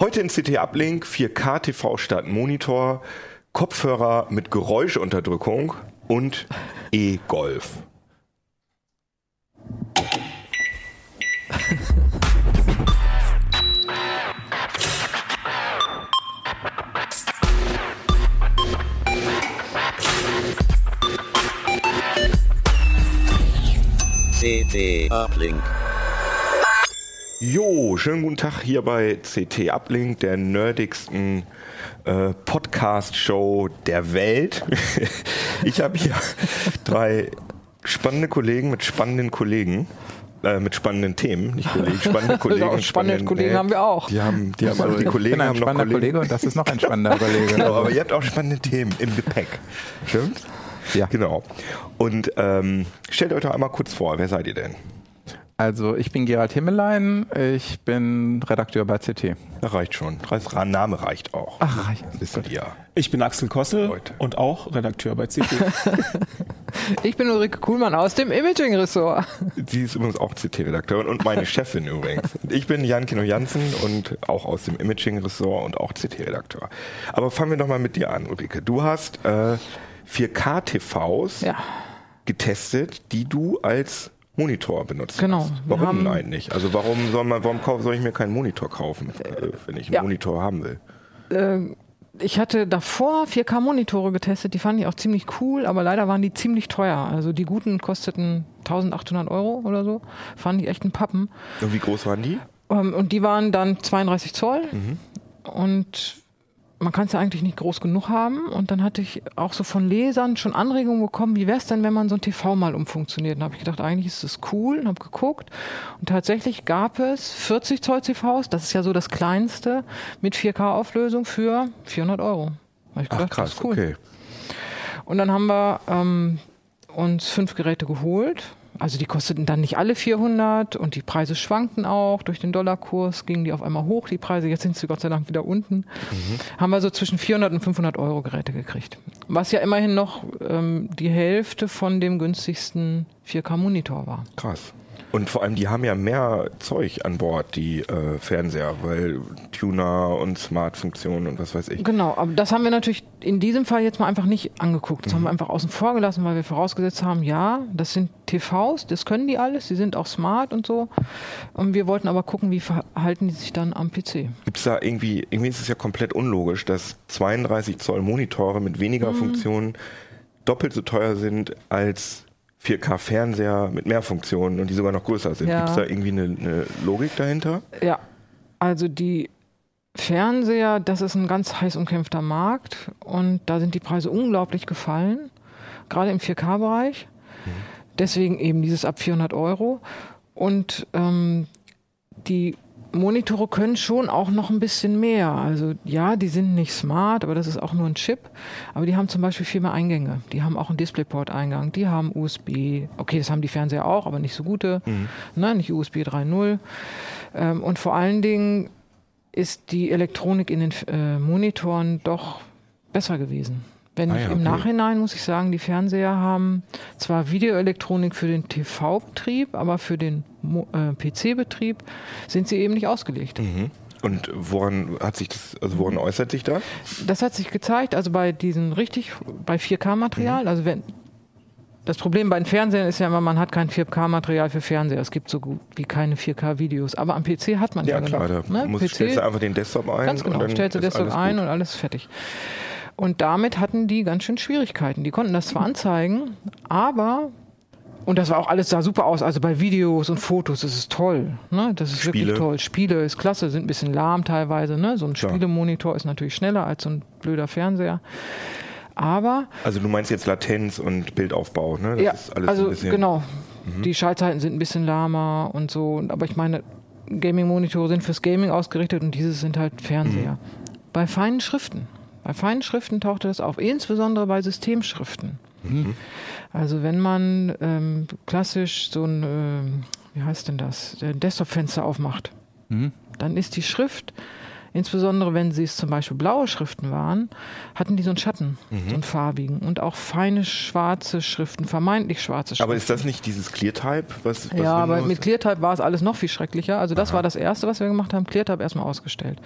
Heute in CT Uplink 4K TV statt Monitor, Kopfhörer mit Geräuschunterdrückung und E-Golf. CT Uplink. Jo, schönen guten Tag hier bei CT Uplink, der nerdigsten äh, Podcast-Show der Welt. ich habe hier drei spannende Kollegen mit spannenden Kollegen. Äh, mit spannenden Themen, nicht Kollegen, spannende Kollegen. Genau, und spannende Kollegen haben wir auch. Die haben, die haben also die Kollegen haben noch Kollegen. Kollege und das ist noch ein spannender Kollege. Genau, aber ihr habt auch spannende Themen im Gepäck. Stimmt? Ja. Genau. Und ähm, stellt euch doch einmal kurz vor, wer seid ihr denn? Also ich bin Gerald Himmelein, ich bin Redakteur bei CT. Das reicht schon. Das Name reicht auch. Ach, reicht. Wisst ihr. Ich bin Axel Kossel Leute. und auch Redakteur bei CT. Ich bin Ulrike Kuhlmann aus dem Imaging-Ressort. Sie ist übrigens auch CT-Redakteurin und meine Chefin übrigens. Ich bin Jan Kino Jansen und auch aus dem Imaging-Ressort und auch CT-Redakteur. Aber fangen wir doch mal mit dir an, Ulrike. Du hast äh, 4K-TVs Ja, getestet, die du als Monitor benutzt Genau. Warum haben- eigentlich? Also warum soll man, warum soll ich mir keinen Monitor kaufen, äh, wenn ich einen ja. Monitor haben will? äh, ich hatte davor 4K-Monitore getestet, die fand ich auch ziemlich cool, aber leider waren die ziemlich teuer. Also die guten kosteten 1800 Euro oder so. Fand ich echt ein Pappen. Und wie groß waren die? Ähm, Und die waren dann 32 Zoll. Mhm. Und man kann es ja eigentlich nicht groß genug haben. Und dann hatte ich auch so von Lesern schon Anregungen bekommen, wie wäre es denn, wenn man so ein TV mal umfunktioniert? Dann habe ich gedacht, eigentlich ist das cool und habe geguckt. Und tatsächlich gab es 40 Zoll TVs, das ist ja so das kleinste, mit 4K-Auflösung für 400 Euro. Ich Ach gedacht, krass, das ist cool. okay. Und dann haben wir ähm, uns fünf Geräte geholt. Also die kosteten dann nicht alle 400 und die Preise schwankten auch. Durch den Dollarkurs gingen die auf einmal hoch, die Preise. Jetzt sind sie Gott sei Dank wieder unten. Haben wir so zwischen 400 und 500 Euro Geräte gekriegt. Was ja immerhin noch ähm, die Hälfte von dem günstigsten 4K-Monitor war. Krass. Und vor allem, die haben ja mehr Zeug an Bord, die äh, Fernseher, weil Tuner und Smart-Funktionen und was weiß ich. Genau, aber das haben wir natürlich in diesem Fall jetzt mal einfach nicht angeguckt. Das Mhm. haben wir einfach außen vor gelassen, weil wir vorausgesetzt haben, ja, das sind TVs, das können die alles, die sind auch smart und so. Und wir wollten aber gucken, wie verhalten die sich dann am PC. Gibt es da irgendwie, irgendwie ist es ja komplett unlogisch, dass 32 Zoll Monitore mit weniger Mhm. Funktionen doppelt so teuer sind als 4K-Fernseher mit mehr Funktionen und die sogar noch größer sind. Ja. Gibt es da irgendwie eine, eine Logik dahinter? Ja, also die Fernseher, das ist ein ganz heiß umkämpfter Markt und da sind die Preise unglaublich gefallen, gerade im 4K-Bereich. Deswegen eben dieses ab 400 Euro. Und ähm, die Monitore können schon auch noch ein bisschen mehr. Also ja, die sind nicht smart, aber das ist auch nur ein Chip. Aber die haben zum Beispiel viel mehr Eingänge. Die haben auch einen DisplayPort-Eingang, die haben USB. Okay, das haben die Fernseher auch, aber nicht so gute. Ne, nicht USB 3.0. Ähm, und vor allen Dingen ist die Elektronik in den äh, Monitoren doch besser gewesen. Wenn Ah ich ja, im okay. Nachhinein, muss ich sagen, die Fernseher haben zwar Videoelektronik für den TV-Betrieb, aber für den äh, PC-Betrieb sind sie eben nicht ausgelegt. Mhm. Und woran hat sich das, also woran äußert sich das? Das hat sich gezeigt, also bei diesen richtig, bei 4K-Material, Mhm. also wenn, das Problem bei den Fernsehern ist ja immer, man hat kein 4K-Material für Fernseher. Es gibt so gut wie keine 4K-Videos. Aber am PC hat man ja, Ja klar, da. Ne? muss, PC, stellst du einfach den Desktop ein Ganz genau, stellst du alles ein und alles fertig. Und damit hatten die ganz schön Schwierigkeiten. Die konnten das zwar anzeigen, aber und das war auch alles sah super aus. Also bei Videos und Fotos ist es toll. Ne? Das ist Spiele. wirklich toll. Spiele ist klasse, sind ein bisschen lahm teilweise. Ne? So ein Klar. Spielemonitor ist natürlich schneller als so ein blöder Fernseher. Aber Also du meinst jetzt Latenz und Bildaufbau, ne? Das ja, ist alles also ein bisschen. genau. Die Schaltzeiten sind ein bisschen lahmer und so. Aber ich meine, Gaming-Monitore sind fürs Gaming ausgerichtet und diese sind halt Fernseher. Bei feinen Schriften, bei feinen Schriften tauchte das auf, insbesondere bei Systemschriften. Also wenn man ähm, klassisch so ein, ähm, wie heißt denn das, ein Desktop-Fenster aufmacht, dann ist die Schrift, insbesondere wenn sie es zum Beispiel blaue Schriften waren, hatten die so einen Schatten, so einen farbigen und auch feine schwarze Schriften, vermeintlich schwarze Schriften. Aber ist das nicht dieses Clear-Type? Was, was Ja, aber mit ClearType war es alles noch viel schrecklicher. Also das war das Erste, was wir gemacht haben, ClearType erstmal ausgestellt.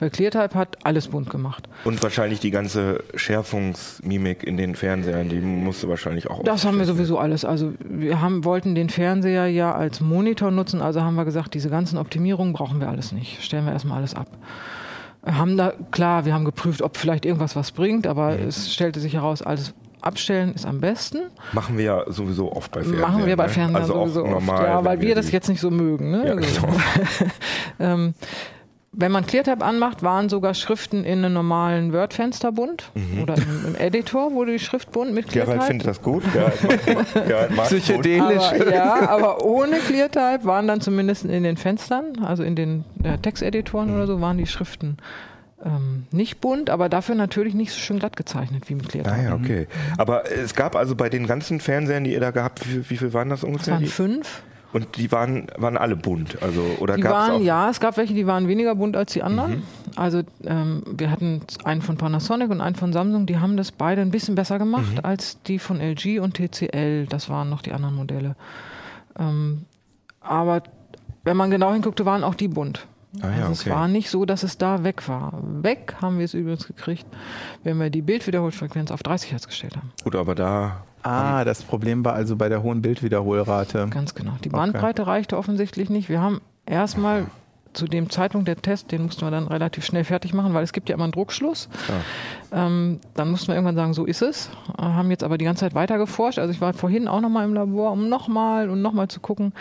Weil ClearType hat alles bunt gemacht. Und wahrscheinlich die ganze Schärfungsmimik in den Fernsehern, die musste wahrscheinlich auch. Das haben wir sowieso alles. Also wir haben, wollten den Fernseher ja als Monitor nutzen, also haben wir gesagt, diese ganzen Optimierungen brauchen wir alles nicht. Stellen wir erstmal alles ab. Haben da, klar, wir haben geprüft, ob vielleicht irgendwas was bringt, aber es stellte sich heraus, alles abstellen ist am besten. Machen wir ja sowieso oft bei Fernsehern. Machen wir bei ne? Fernsehern also sowieso auch normal. oft. Ja, weil wir das die- jetzt nicht so mögen. Ne? Ja, Also, genau. ähm, wenn man ClearType anmacht, waren sogar Schriften in einem normalen Word-Fenster bunt oder im, im Editor wurde die Schrift bunt mit Mhm. Gerald ClearType. findet das gut. Gerald, Gerald mag Psychedelisch. Aber, ja, aber ohne ClearType waren dann zumindest in den Fenstern, also in den ja, Texteditoren oder so, waren die Schriften ähm, nicht bunt, aber dafür natürlich nicht so schön glatt gezeichnet wie mit ClearType. Ah ja, okay. Aber es gab also bei den ganzen Fernsehern, die ihr da gehabt, wie, viel- wie viel waren das Es ungefähr? waren Die- fünf. Und die waren, waren alle bunt. Also, oder Die gab's waren, auch, Mhm. ja, es gab welche, die waren weniger bunt als die anderen. Also ähm, wir hatten einen von Panasonic und einen von Samsung, die haben das beide ein bisschen besser gemacht Mhm. als die von LG und TCL. Das waren noch die anderen Modelle. Ähm, aber wenn man genau hinguckte, waren auch die bunt. Ah ja, also es okay. war nicht so, dass es da weg war. Weg haben wir es übrigens gekriegt, wenn wir die Bildwiederholfrequenz auf 30 Hertz gestellt haben. Gut, aber da. Ah, das Problem war also bei der hohen Bildwiederholrate. Ganz genau. Die Okay. Bandbreite reichte offensichtlich nicht. Wir haben erstmal zu dem Zeitpunkt der Test, den mussten wir dann relativ schnell fertig machen, weil es gibt ja immer einen Druckschluss. Ähm, dann mussten wir irgendwann sagen, so ist es. Äh, haben jetzt aber die ganze Zeit weiter geforscht. Also ich war vorhin auch nochmal im Labor, um nochmal und nochmal zu gucken.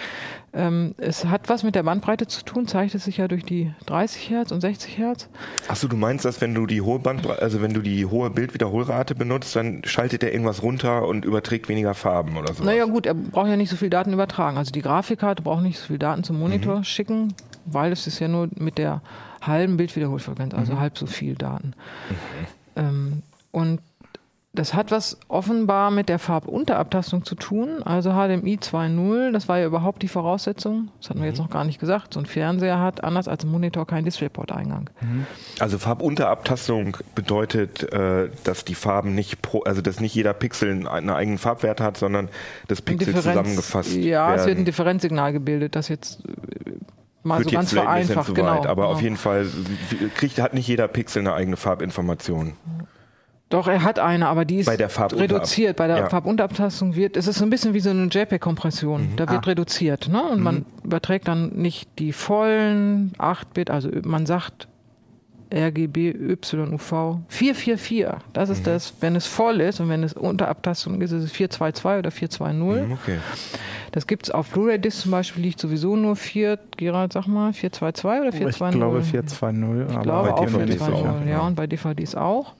Ähm, es hat was mit der Bandbreite zu tun, zeigt es sich ja durch die 30 Hertz und 60 Hertz. Achso, du meinst, dass wenn du die hohe Bandbreite, also wenn du die hohe Bildwiederholrate benutzt, dann schaltet er irgendwas runter und überträgt weniger Farben oder so. Naja gut, er braucht ja nicht so viel Daten übertragen. Also die Grafikkarte braucht nicht so viel Daten zum Monitor schicken, weil es ist ja nur mit der halben Bildwiederholfrequenz, also halb so viel Daten. Ähm, und das hat was offenbar mit der Farbunterabtastung zu tun. Also HDMI 2.0, das war ja überhaupt die Voraussetzung. Das hatten wir jetzt noch gar nicht gesagt. So ein Fernseher hat anders als ein Monitor keinen DisplayPort-Eingang. Also Farbunterabtastung bedeutet, äh, dass die Farben nicht pro, also dass nicht jeder Pixel einen eigenen Farbwert hat, sondern das Pixel zusammengefasst Ja, es wird ein werden. Differenzsignal gebildet, das jetzt äh, mal Führt so ganz vereinfacht, zu genau. weit, aber genau. auf jeden Fall kriegt, hat nicht jeder Pixel eine eigene Farbinformation. Doch, er hat eine, aber die ist Bei reduziert. Bei der Ja. Farbunterabtastung wird, es ist so ein bisschen wie so eine JPEG-Kompression. Mhm. Da wird reduziert. Ne? Und man überträgt dann nicht die vollen 8-Bit, also man sagt RGB, YUV 444. Das Mhm. ist das, wenn es voll ist und wenn es Unterabtastung ist, ist es 422 oder 420. Mhm, Okay. Das gibt es auf Blu-ray-Disc zum Beispiel, liegt sowieso nur 4, Gerald, sag mal, 422 oder Ich 420? glaube 420, Ich aber glaube bei auch DVDs 420, auch, ja, ja. und bei DVDs auch.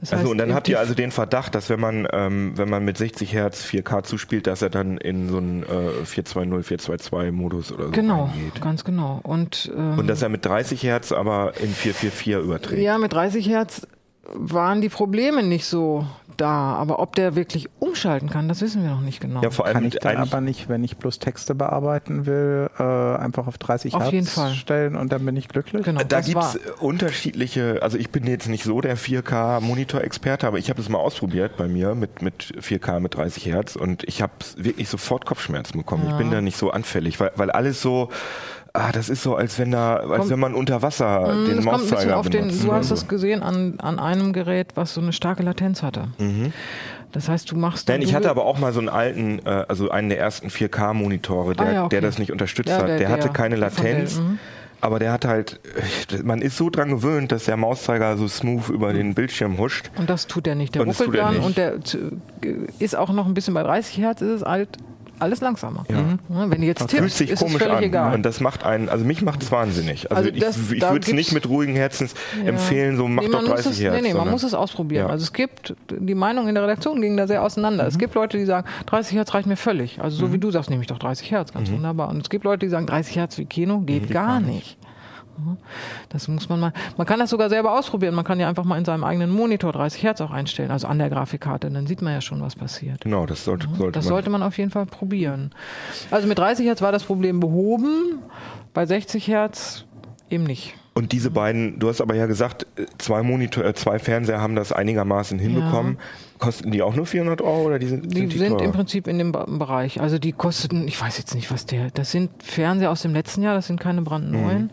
Das Also heißt, und dann habt ihr also den Verdacht, dass wenn man ähm, wenn man mit 60 Hertz 4K zuspielt, dass er dann in so einen äh, 420 422 Modus oder so Genau, reingeht. ganz genau. Und, ähm, Und dass er mit 30 Hertz aber in 444 überträgt. ja, mit 30 Hertz waren die Probleme nicht so da. Aber ob der wirklich umschalten kann, das wissen wir noch nicht genau. Ja, vor allem Kann ich dann aber nicht, wenn ich bloß Texte bearbeiten will, äh, einfach auf 30 Auf Hertz jeden Fall. stellen und dann bin ich glücklich? genau, Da gibt es unterschiedliche, also ich bin jetzt nicht so der 4K-Monitor-Experte, aber ich habe das mal ausprobiert bei mir mit, mit 4K mit 30 Hertz und ich habe wirklich sofort Kopfschmerzen bekommen. Ich bin da nicht so anfällig, weil, weil alles so, ah, das ist so, als wenn da, als Kommt- wenn man unter Wasser Mm, den Mauszeiger auf den, benutzt. du hast so. das gesehen an, an einem Gerät, was so eine starke Latenz hatte. Das heißt, du machst Mhm. Nein, ich hatte aber auch mal so einen alten, äh, also einen der ersten 4K-Monitore, der, Ah, ja, okay. der das nicht unterstützt Ja, hat. der- Der, hatte der- keine der Latenz. mhm. Aber der hat halt, äh, man ist so dran gewöhnt, dass der Mauszeiger so smooth über den Bildschirm huscht. Und das tut er nicht. Der ruckelt dann und der z- ist auch noch ein bisschen bei 30 Hertz, ist es alt alles langsamer. Ne, Wenn du jetzt Fühlt tippst, sich komisch an. egal. Und das macht einen, also mich macht es wahnsinnig. Also, Also das- ich, ich würde es nicht mit ruhigen Herzens empfehlen, so mach nee, doch man muss 30 es, Hertz. Nee, nee, man muss es ausprobieren. Ja. Also es gibt, die Meinungen in der Redaktion gingen da sehr auseinander. Es gibt Leute, die sagen, 30 Hertz reicht mir völlig. Also so wie du sagst, nehme ich doch 30 Hertz, ganz wunderbar. Und es gibt Leute, die sagen, 30 Hertz wie Kino geht gar nicht. Ja, Das muss man mal. Man kann das sogar selber ausprobieren. Man kann ja einfach mal in seinem eigenen Monitor 30 Hertz auch einstellen, also an der Grafikkarte. Dann sieht man ja schon, was passiert. Genau, das sollte, sollte Das man. sollte man auf jeden Fall probieren. Also mit 30 Hertz war das Problem behoben, bei 60 Hertz eben nicht. Und diese beiden, du hast aber ja gesagt, äh, zwei Monitor, äh, zwei Fernseher haben das einigermaßen hinbekommen. Kosten die auch nur 400 Euro oder die sind, Die sind, die sind im Prinzip in dem Bereich. Also die kosteten, ich weiß jetzt nicht, was der, das sind Fernseher aus dem letzten Jahr, das sind keine brandneuen. Mhm.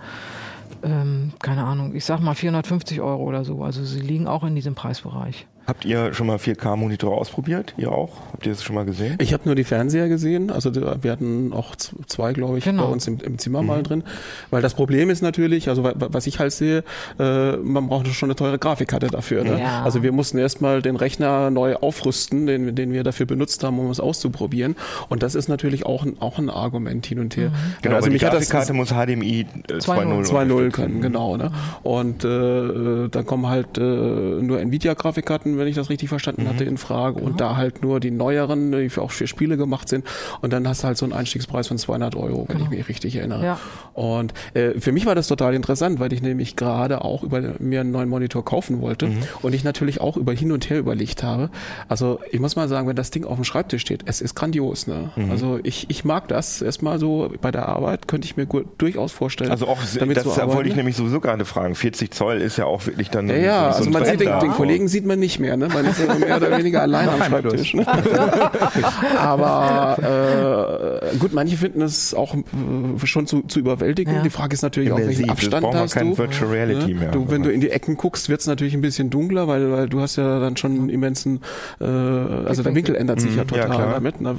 Ähm, keine Ahnung, ich sag mal 450 Euro oder so. Also sie liegen auch in diesem Preisbereich. Habt ihr schon mal 4K-Monitore ausprobiert? Ihr auch? Habt ihr das schon mal gesehen? Ich habe nur die Fernseher gesehen, also wir hatten auch zwei, glaube ich, Genau. bei uns im, im Zimmer Mhm. mal drin. Weil das Problem ist natürlich, also wa- wa- was ich halt sehe, äh, man braucht schon eine teure Grafikkarte dafür. Ne? Ja. Also wir mussten erstmal den Rechner neu aufrüsten, den, den wir dafür benutzt haben, um es auszuprobieren. Und das ist natürlich auch ein, auch ein Argument hin und her. Genau, also die mich hat das Grafikkarte muss HDMI äh, 2.0 2.0 2.0 unterstützen. können, genau. Ne? Und äh, dann kommen halt äh, nur Nvidia-Grafikkarten, wenn ich das richtig verstanden hatte, in Frage. Und da halt nur die neueren, die für auch für Spiele gemacht sind. Und dann hast du halt so einen Einstiegspreis von 200 Euro, wenn ich mich richtig erinnere. Ja. Und äh, für mich war das total interessant, weil ich nämlich gerade auch über mir einen neuen Monitor kaufen wollte und ich natürlich auch über hin und her überlegt habe. Also ich muss mal sagen, wenn das Ding auf dem Schreibtisch steht, es ist grandios. Ne? Also ich, ich mag das erstmal so bei der Arbeit, könnte ich mir gut, durchaus vorstellen. Also auch, damit das arbeiten. wollte ich nämlich sowieso gerade fragen. 40 Zoll ist ja auch wirklich dann Ja, so, ja, so also man sieht den, Brett den. Kollegen sieht man nicht mehr, ne? Man ist ja mehr oder weniger allein am Schreibtisch. Ne? Aber äh, gut, manche finden es auch äh, schon zu, zu überwältigen. Ja. Die Frage ist natürlich auch, Immersiv, welchen das Abstand hast kein du. Virtual Reality ne? mehr. Du, wenn du in die Ecken guckst, wird es natürlich ein bisschen dunkler, weil, weil du hast ja dann schon einen immensen, äh, also der Winkel ändert sich ja Mhm, ja, total klar. damit. Ne?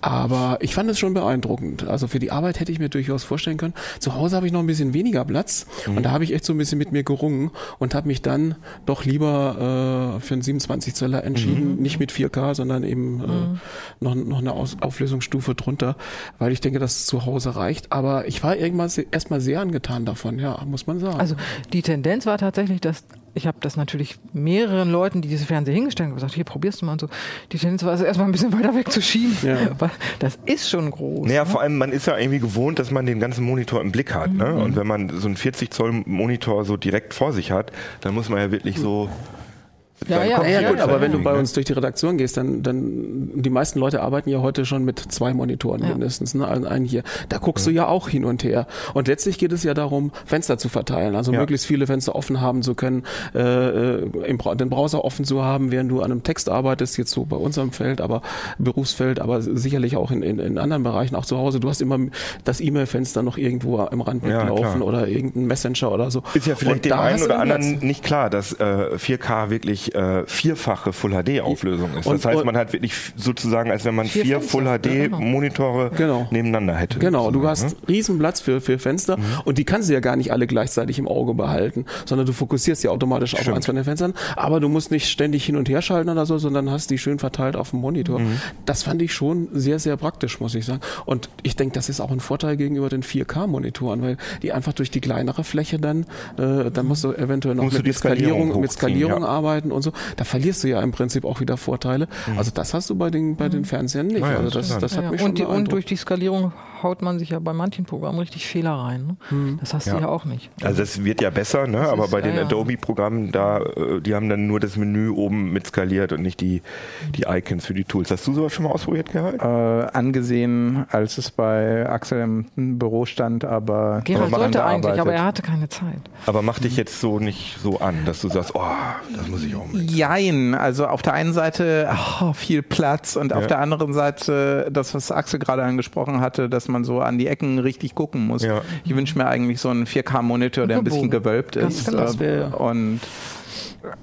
Aber ich fand es schon beeindruckend. Also für die Arbeit hätte ich mir durchaus vorstellen können. Zu Hause habe ich noch ein bisschen weniger Platz Mhm. und da habe ich echt so ein bisschen mit mir gerungen und habe mich dann doch lieber äh, für einen 27 Zöller Mhm. entschieden, nicht mit 4K, sondern eben äh, noch, noch eine Aus Auflösungsstufe drunter, weil ich denke, dass es zu Hause reicht. Aber ich war irgendwann erstmal sehr angetan davon, ja, muss man sagen. Also die Tendenz war tatsächlich, dass ich habe das natürlich mehreren Leuten, die diese Fernseher hingestellt haben, gesagt, hier probierst du mal und so. Die Tendenz war es erstmal ein bisschen weiter weg zu schieben, Ja. weil das ist schon groß. Naja, ne? vor allem, man ist ja irgendwie gewohnt, dass man den ganzen Monitor im Blick hat. Ne? Und wenn man so einen 40 Zoll Monitor so direkt vor sich hat, dann muss man ja wirklich so. Ja, ja, Ja, ja, Ja, gut, aber wenn du bei uns durch die Redaktion gehst, dann, dann die meisten Leute arbeiten ja heute schon mit zwei Monitoren Ja. mindestens, ne? Einen, einen hier. Da guckst du ja auch hin und her. Und letztlich geht es ja darum, Fenster zu verteilen, also Ja. möglichst viele Fenster offen haben zu können, äh, äh, im, den Browser offen zu haben, während du an einem Text arbeitest, jetzt so bei unserem Feld, aber Berufsfeld, aber sicherlich auch in, in, in anderen Bereichen, auch zu Hause. Du hast immer das E-Mail-Fenster noch irgendwo im Rand Ja, mitlaufen klar. oder irgendein Messenger oder so. Ist ja vielleicht Und dem einen oder Platz. anderen nicht klar, dass äh, 4K wirklich äh, vierfache Full HD Auflösung ist. Und- das heißt, man hat wirklich sozusagen, als wenn man Vier vier Full HD genau. Monitore Genau. nebeneinander hätte. Genau, du sozusagen, hast riesen Platz für, für Fenster Mhm. und die kannst du ja gar nicht alle gleichzeitig im Auge behalten, sondern du fokussierst ja automatisch auf eins von den Fenstern, aber du musst nicht ständig hin und her schalten oder so, sondern hast die schön verteilt auf dem Monitor. Mhm. Das fand ich schon sehr, sehr praktisch, muss ich sagen. Und ich denke, das ist auch ein Vorteil gegenüber den 4K-Monitoren, weil die einfach durch die kleinere Fläche dann, äh, dann musst du eventuell noch Musst mit, Skalierung, mit Skalierung arbeiten und so. Da verlierst du ja im Prinzip auch wieder Vorteile. Also das hast du bei den, bei den Fernsehern nicht. Ja, also das, interessant. das hat Ja, mich schon und, die, und durch die Skalierung haut man sich ja bei manchen Programmen richtig Fehler rein. Ne? Das hast Ja. du ja auch nicht. Also das wird ja besser, ne? aber ist- bei den ja, ja. Adobe-Programmen, da, äh, die haben dann nur das Menü oben mit skaliert und nicht die, die Icons für die Tools. Hast du sowas schon mal ausprobiert, Gerald? Äh, angesehen, als es bei Axel im Büro stand, aber Gerald daran sollte eigentlich, aber er hatte keine Zeit. Aber mach dich jetzt so nicht so an, dass du sagst, oh, das muss ich auch mit. Jein, also auf der einen Seite oh, viel Platz und Ja. auf der anderen Seite das, was Axel gerade angesprochen hatte, dass man so an die Ecken richtig gucken muss. Ja. Ich wünsche mir eigentlich so einen 4K-Monitor, der ein bisschen gewölbt Ganz ist. genau. äh, Und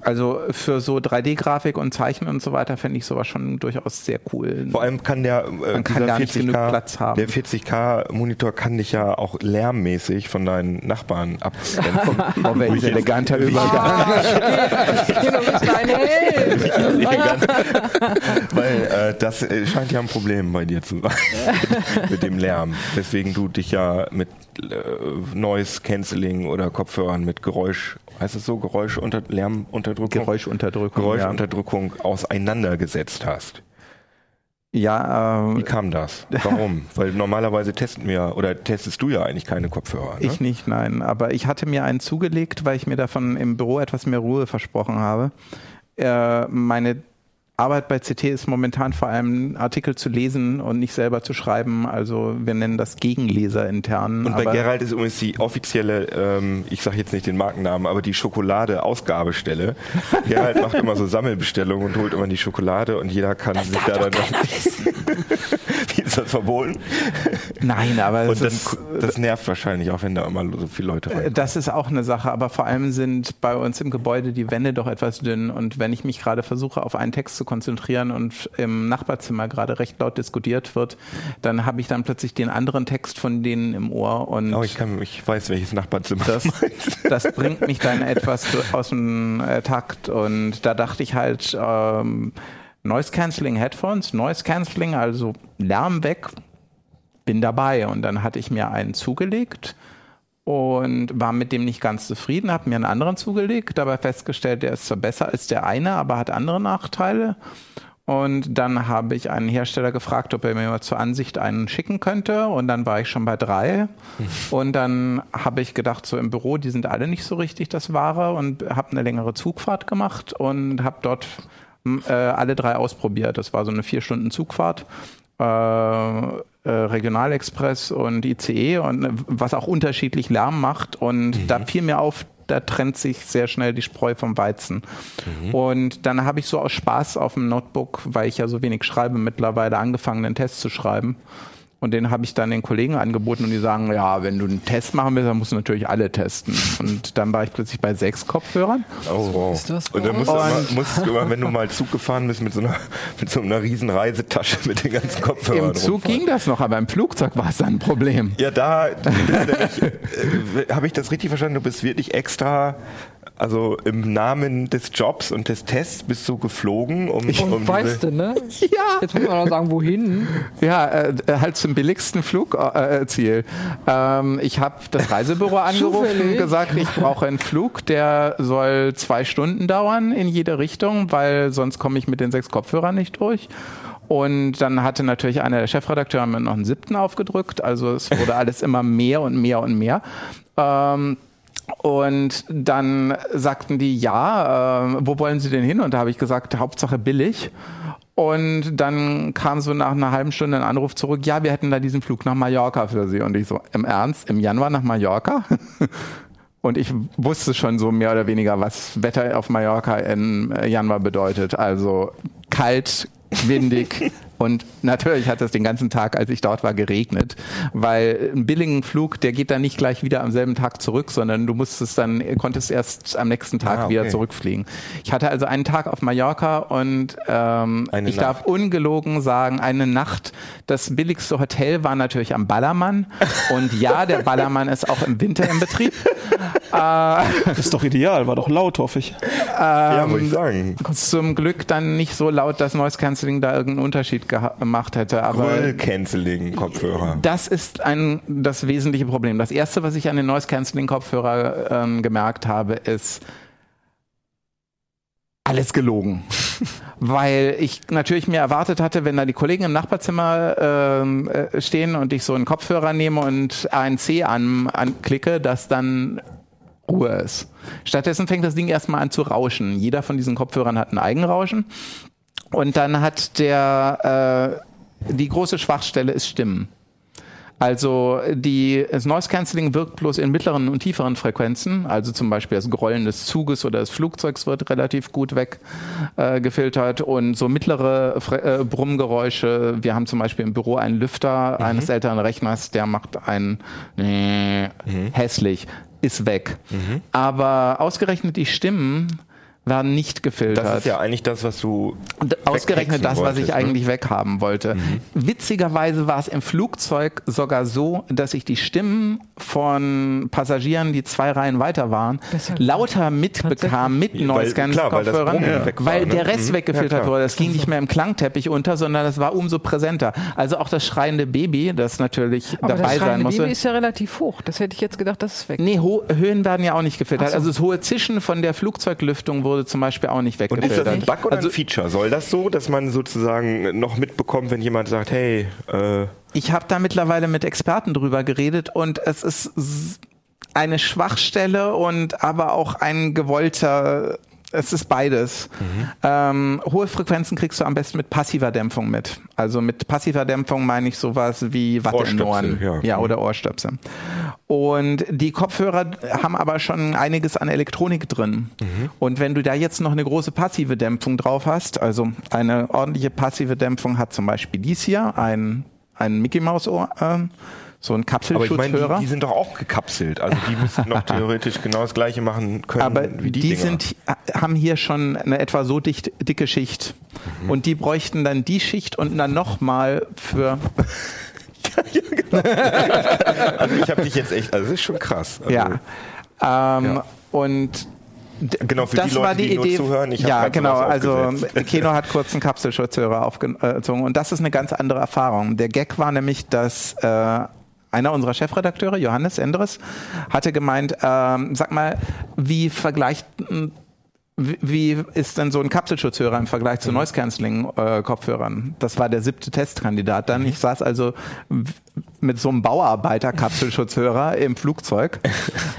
also für so 3D-Grafik und Zeichnen und so weiter fände ich sowas schon durchaus sehr cool. Vor allem kann der, äh, kann dieser gar nicht genug 40K, Platz haben. der 40K-Monitor kann dich ja auch lärmmäßig von deinen Nachbarn abgrenzen. Oh, welch eleganter Übergang. Weil äh, das äh, scheint ja ein Problem bei dir zu sein mit dem Lärm. Deswegen du dich ja mit äh, Noise Cancelling oder Kopfhörern mit Geräusch, heißt es so, Geräusch unter Lärmunterdrückung, Geräuschunterdrückung. Geräuschunterdrückung auseinandergesetzt hast. Ja, Wie äh, kam das? Warum? Weil normalerweise testen wir oder testest du ja eigentlich keine Kopfhörer. Ne? ich nicht, nein. Aber ich hatte mir einen zugelegt, weil ich mir davon im Büro etwas mehr Ruhe versprochen habe. Äh, meine Arbeit bei CT ist momentan vor allem Artikel zu lesen und nicht selber zu schreiben. Also wir nennen das Gegenleser intern. Und bei Gerald ist übrigens die offizielle, ähm, ich sage jetzt nicht den Markennamen, aber die Schokolade-Ausgabestelle. Gerald macht immer so Sammelbestellungen und holt immer die Schokolade und jeder kann sich da dann. Wie ist das verboten? Nein, aber Und ist, dann, das nervt wahrscheinlich auch, wenn da immer so viele Leute rein. Das ist auch eine Sache, aber vor allem sind bei uns im Gebäude die Wände doch etwas dünn und wenn ich mich gerade versuche, auf einen Text zu konzentrieren und im Nachbarzimmer gerade recht laut diskutiert wird, dann habe ich dann plötzlich den anderen Text von denen im Ohr und Oh, ich, kann, ich weiß, welches Nachbarzimmer das, das bringt mich dann etwas aus dem äh, Takt und da dachte ich halt, ähm, Noise Cancelling Headphones, Noise Cancelling, also Lärm weg, bin dabei und dann hatte ich mir einen zugelegt und war mit dem nicht ganz zufrieden, habe mir einen anderen zugelegt, dabei festgestellt, der ist zwar besser als der eine, aber hat andere Nachteile. Und dann habe ich einen Hersteller gefragt, ob er mir mal zur Ansicht einen schicken könnte. Und dann war ich schon bei drei. Und dann habe ich gedacht, so im Büro, die sind alle nicht so richtig das Wahre. Und habe eine längere Zugfahrt gemacht und habe dort äh, alle drei ausprobiert. Das war so eine vier Stunden Zugfahrt. Äh, äh, Regionalexpress und ICE und äh, was auch unterschiedlich Lärm macht. Und da fiel mir auf, da trennt sich sehr schnell die Spreu vom Weizen. Und dann habe ich so aus Spaß auf dem Notebook, weil ich ja so wenig schreibe, mittlerweile angefangen, einen Test zu schreiben. Und den habe ich dann den Kollegen angeboten und die sagen, ja, wenn du einen Test machen willst, dann musst du natürlich alle testen. Und dann war ich plötzlich bei sechs Kopfhörern. Oh, wow. Ist das und dann musst du, immer, musst du immer, wenn du mal Zug gefahren bist, mit so einer, mit so einer riesen Reisetasche mit den ganzen Kopfhörern Im Zug rumfahren. ging das noch, aber im Flugzeug war es dann ein Problem. Ja, da äh, habe ich das richtig verstanden. Du bist wirklich extra, also im Namen des Jobs und des Tests bist du geflogen, um, um Und weißt du, ne? Ja. Jetzt muss man noch sagen, wohin. Ja, äh, halt zum billigsten Flugziel. Äh, Ziel. ähm, ich habe das Reisebüro angerufen und gesagt, ich brauche einen Flug, der soll zwei Stunden dauern in jede Richtung, weil sonst komme ich mit den sechs Kopfhörern nicht durch. Und dann hatte natürlich einer der Chefredakteure mir noch einen siebten aufgedrückt. Also es wurde alles immer mehr und mehr und mehr. Ähm, und dann sagten die, ja, äh, wo wollen Sie denn hin? Und da habe ich gesagt, Hauptsache billig. Und dann kam so nach einer halben Stunde ein Anruf zurück, ja, wir hätten da diesen Flug nach Mallorca für Sie. Und ich so, im Ernst, im Januar nach Mallorca? Und ich wusste schon so mehr oder weniger, was Wetter auf Mallorca im Januar bedeutet. Also kalt, windig und natürlich hat es den ganzen Tag, als ich dort war, geregnet, weil ein billigen Flug, der geht dann nicht gleich wieder am selben Tag zurück, sondern du musstest dann, konntest erst am nächsten Tag Ah, okay. wieder zurückfliegen. Ich hatte also einen Tag auf Mallorca und ähm, Eine ich darf Nacht. ungelogen sagen, eine Nacht. Das billigste Hotel war natürlich am Ballermann und ja, der Ballermann ist auch im Winter in Betrieb. Das ist doch ideal, war doch laut, hoffe ich. ja, würde ich sagen. Zum Glück dann nicht so laut, dass Noise Cancelling da irgendeinen Unterschied gemacht hätte. Aber Gröll-Canceling-Kopfhörer. das ist ein, das wesentliche Problem. Das erste, was ich an den Noise Cancelling Kopfhörer ähm, gemerkt habe, ist alles gelogen. Weil ich natürlich mir erwartet hatte, wenn da die Kollegen im Nachbarzimmer ähm, äh, stehen und ich so einen Kopfhörer nehme und ANC an, anklicke, dass dann Ruhe ist. Stattdessen fängt das Ding erstmal an zu rauschen. Jeder von diesen Kopfhörern hat ein Eigenrauschen. Und dann hat der äh, die große Schwachstelle ist Stimmen. Also die, das Noise Cancelling wirkt bloß in mittleren und tieferen Frequenzen. Also zum Beispiel das Grollen des Zuges oder des Flugzeugs wird relativ gut weggefiltert äh, und so mittlere Fre äh, Brummgeräusche. Wir haben zum Beispiel im Büro einen Lüfter eines älteren Rechners, der macht ein hässlich, ist weg. Aber ausgerechnet die Stimmen werden nicht gefiltert. Das ist ja eigentlich das, was du Und Ausgerechnet das, was wolltest, ich ne? eigentlich weghaben wollte. Witzigerweise war es im Flugzeug sogar so, dass ich die Stimmen von Passagieren, die zwei Reihen weiter waren, lauter mitbekam mit Ja, Noise weil- weil das Kopfhörern, Brummen weg war, weil ne? der Rest Mhm. weggefiltert Ja, wurde. Das ging nicht mehr im Klangteppich unter, sondern das war umso präsenter. Also auch das schreiende Baby, das natürlich Aber dabei das sein schreiende musste. Baby ist ja relativ hoch. Das hätte ich jetzt gedacht, das ist weg. Nee, Ho Höhen werden ja auch nicht gefiltert. So. Also das hohe Zischen von der Flugzeuglüftung wurde zum Beispiel auch nicht Und ist das weggefiltert. ein Bug oder also ein Feature? Soll das so, dass man sozusagen noch mitbekommt, wenn jemand sagt, hey, äh, ich habe da mittlerweile mit Experten drüber geredet und es ist eine Schwachstelle und aber auch ein gewollter. Es ist beides. Ähm, hohe Frequenzen kriegst du am besten mit passiver Dämpfung mit. Also mit passiver Dämpfung meine ich sowas wie Watte in Ohren. Ohrstöpsel, ja. oder Ohrstöpsel. Und die Kopfhörer haben aber schon einiges an Elektronik drin. Und wenn du da jetzt noch eine große passive Dämpfung drauf hast, also eine ordentliche passive Dämpfung hat zum Beispiel dies hier, ein, ein Mickey Maus Ohr, ähm, so ein aber ich meine, Kapselschutzhörer. die, die sind doch auch gekapselt. Also die müssten doch theoretisch genau das gleiche machen können aber wie die, die, sind, haben hier schon eine etwa so dicht, dicke Schicht. Mhm. Und die bräuchten dann die Schicht und dann nochmal für, Also ich habe dich jetzt echt, also das ist schon krass. Also, ja. Ähm, Ja. Und Genau, für das die Leute, war die, die nur Idee. zuhören, ich ja, genau. Also. Keno hat kurz einen Kapselschutzhörer aufgezogen und das ist eine ganz andere Erfahrung. Der Gag war nämlich, dass äh, einer unserer Chefredakteure, Johannes Endres, hatte gemeint, ähm, sag mal, wie vergleicht wie wie ist denn so ein Kapselschutzhörer im Vergleich Mhm. zu Noise Cancelling äh, Kopfhörern? Das war der siebte Testkandidat dann. Ich saß also mit so einem Bauarbeiter Kapselschutzhörer im Flugzeug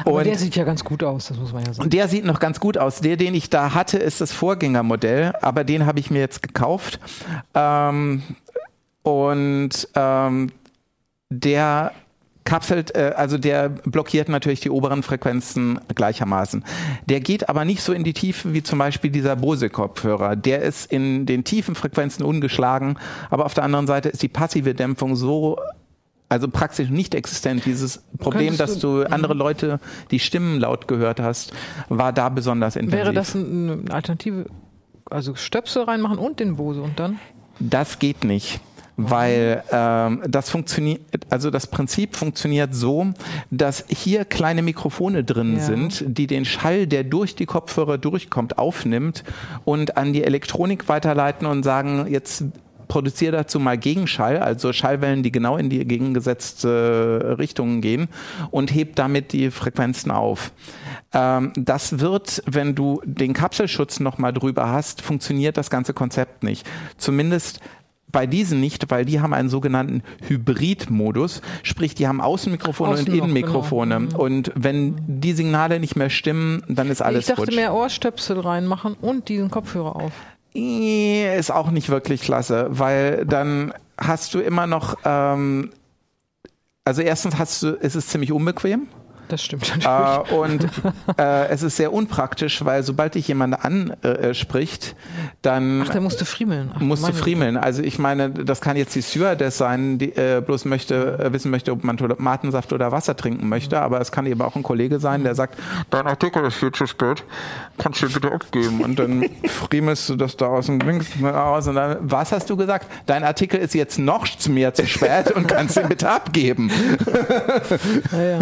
Aber und der sieht ja ganz gut aus, das muss man ja sagen. und der sieht noch ganz gut aus. Der, den ich da hatte, ist das Vorgängermodell, aber den habe ich mir jetzt gekauft. Ähm, und ähm, der kapselt, äh, also der blockiert natürlich die oberen Frequenzen gleichermaßen. Der geht aber nicht so in die Tiefe wie zum Beispiel dieser Bose-Kopfhörer. Der ist in den tiefen Frequenzen ungeschlagen, aber auf der anderen Seite ist die passive Dämpfung so also praktisch nicht existent. Dieses Problem, dass du andere Leute die Stimmen laut gehört hast, war da besonders intensiv. Wäre das ein- eine Alternative? Also Stöpsel reinmachen und den Bose und dann? Das geht nicht. Weil ähm, das funktioniert, also das Prinzip funktioniert so, dass hier kleine Mikrofone drin Ja. sind, die den Schall, der durch die Kopfhörer durchkommt, aufnimmt und an die Elektronik weiterleiten und sagen, jetzt produziere dazu mal Gegenschall, also Schallwellen, die genau in die gegengesetzte Richtung gehen und hebt damit die Frequenzen auf. Ähm, das wird, wenn du den Kapselschutz nochmal drüber hast, funktioniert das ganze Konzept nicht. Zumindest bei diesen nicht, weil die haben einen sogenannten Hybrid-Modus, sprich die haben Außenmikrofone Außen und Innenmikrofone. genau. Und wenn die Signale nicht mehr stimmen, dann ist alles ich dachte futsch. mehr Ohrstöpsel reinmachen und diesen Kopfhörer auf. Nee, Ist auch nicht wirklich klasse, weil dann hast du immer noch, ähm, also erstens hast du, ist es ziemlich unbequem. Das stimmt natürlich. Äh, und äh, es ist sehr unpraktisch, weil sobald dich jemand anspricht, dann Ach, der musste friemeln. Ach, musst du meine friemeln. Also ich meine, das kann jetzt die Stewardess sein, die äh, bloß möchte äh, wissen möchte, ob man Tomatensaft oder Wasser trinken möchte, aber es kann eben auch ein Kollege sein, der sagt, dein Artikel ist viel zu spät, kannst du bitte abgeben und dann friemelst du das da aus dem Dings aus und dann, was hast du gesagt? Dein Artikel ist jetzt noch mehr zu spät und kannst ihn bitte abgeben. Ja, ja.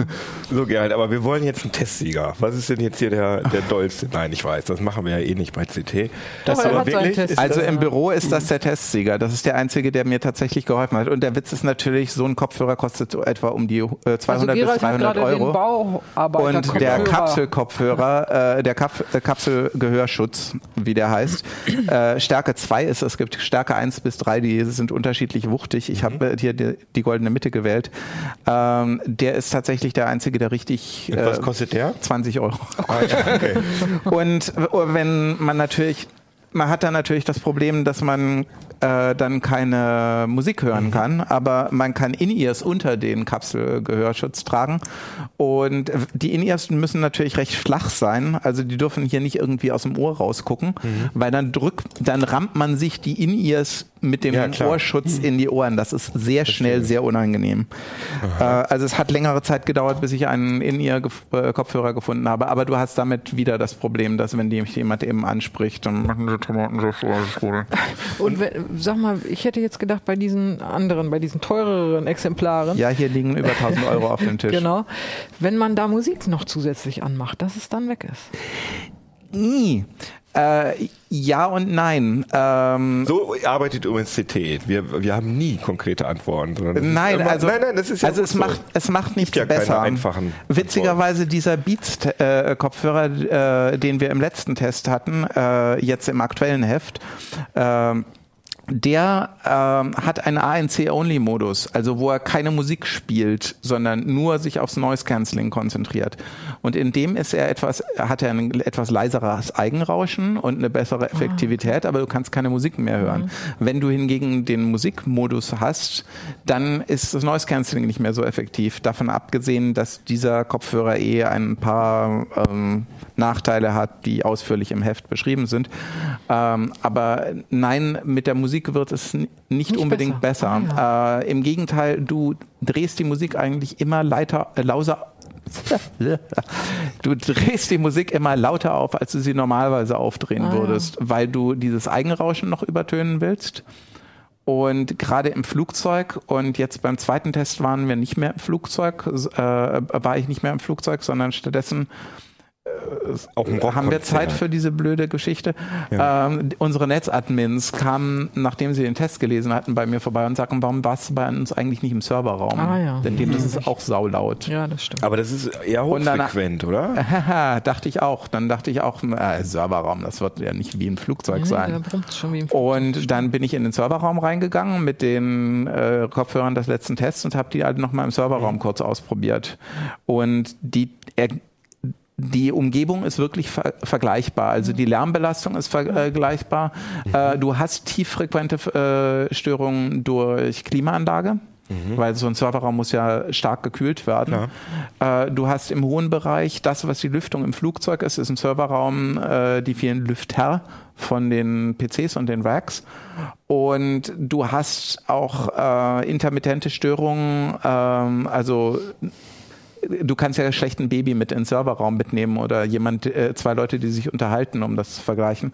So, Gerhard, aber wir wollen jetzt einen Testsieger. Was ist denn jetzt hier der, der dollste? Nein, ich weiß, das machen wir ja eh nicht bei CT. Doch, er aber Test. ist Also das, im Büro ist das der Testsieger. Das ist der einzige, der mir tatsächlich geholfen hat. Und der Witz ist natürlich, so ein Kopfhörer kostet so etwa um die äh, 200 Also bis Gerald hat 300 gerade den Euro. Bauarbeiter Und der Kapselkopfhörer, äh, der Kap äh, Kapselgehörschutz, wie der heißt, äh, Stärke 2 ist, es gibt Stärke 1 bis 3, die sind unterschiedlich wuchtig. Ich habe äh, hier die, die goldene Mitte gewählt. Ähm, der ist tatsächlich der einzige, der richtig Und was äh, kostet der? 20 Euro. Ah, ja, okay. Und wenn man natürlich, man hat dann natürlich das Problem, dass man äh, dann keine Musik hören Mhm. kann, aber man kann In-Ears unter den Kapselgehörschutz tragen. Und die In-Ears müssen natürlich recht flach sein, also die dürfen hier nicht irgendwie aus dem Ohr rausgucken, Mhm. weil dann drückt, dann rammt man sich die In-Ears mit dem Ja. Ohrschutz in die Ohren. Das ist sehr schnell sehr unangenehm. Äh, also es hat längere Zeit gedauert, bis ich einen In-Ear-Kopfhörer gefunden habe, aber du hast damit wieder das Problem, dass wenn dich jemand eben anspricht, dann machen die Tomaten so vor, alles. Und wenn, sag mal, ich hätte jetzt gedacht, bei diesen anderen, bei diesen teureren Exemplaren, Ja, hier liegen über 1000 Euro auf dem Tisch. genau, wenn man da Musik noch zusätzlich anmacht, dass es dann weg ist. Nie. Äh, ja und nein. Ähm, So arbeitet übrigens CT. Wir, wir haben nie konkrete Antworten. Nein, immer- also, nein, nein, das ist ja also es so. macht es macht nichts ja keine besser. einfachen Witzigerweise dieser Beats-Kopfhörer, äh, den wir im letzten Test hatten, äh, jetzt im aktuellen Heft, ähm, der ähm, hat einen ANC-Only-Modus, also wo er keine Musik spielt, sondern nur sich aufs Noise-Canceling konzentriert. Und in dem ist er etwas, hat er ein etwas leiseres Eigenrauschen und eine bessere Effektivität, aber du kannst keine Musik mehr hören. Wenn du hingegen den Musikmodus hast, dann ist das Noise-Canceling nicht mehr so effektiv. Davon abgesehen, dass dieser Kopfhörer eh ein paar ähm, Nachteile hat, die ausführlich im Heft beschrieben sind. Ähm, aber nein, mit der Musik wird es nicht, Nicht unbedingt besser. besser. Äh, Im Gegenteil, du drehst die Musik eigentlich immer leiter, äh, lauser. Du drehst die Musik immer lauter auf, als du sie normalerweise aufdrehen Ah, ja. würdest, weil du dieses Eigenrauschen noch übertönen willst. Und gerade im Flugzeug und jetzt beim zweiten Test waren wir nicht mehr im Flugzeug, äh, war ich nicht mehr im Flugzeug, sondern stattdessen Auch ein haben wir. Zeit für diese blöde Geschichte. Ähm, unsere Netzadmins kamen, nachdem sie den Test gelesen hatten, bei mir vorbei und sagten, warum warst du bei uns eigentlich nicht im Serverraum? Ah, ja. Denn dem, das ist auch saulaut. Ja, das stimmt. Aber das ist eher Und hochfrequent, oder? Haha, dachte ich auch. Dann dachte ich auch, äh, Serverraum, das wird ja nicht wie im Flugzeug Ja, sein. Schon wie im Und dann bin ich in den Serverraum reingegangen mit den äh, Kopfhörern des letzten Tests und habe die halt nochmal im Serverraum kurz ausprobiert. Und die, er, die Umgebung ist wirklich ver vergleichbar. Also die Lärmbelastung ist vergleichbar. Äh, du hast tieffrequente äh, Störungen durch Klimaanlage. Weil so ein Serverraum muss ja stark gekühlt werden. Äh, du hast im hohen Bereich das, was die Lüftung im Flugzeug ist, ist im Serverraum äh, die vielen Lüfter von den PCs und den Racks. Und du hast auch äh, intermittente Störungen, ähm, also du kannst ja schlecht ein Baby mit in den Serverraum mitnehmen oder jemand, äh, zwei Leute, die sich unterhalten, um das zu vergleichen.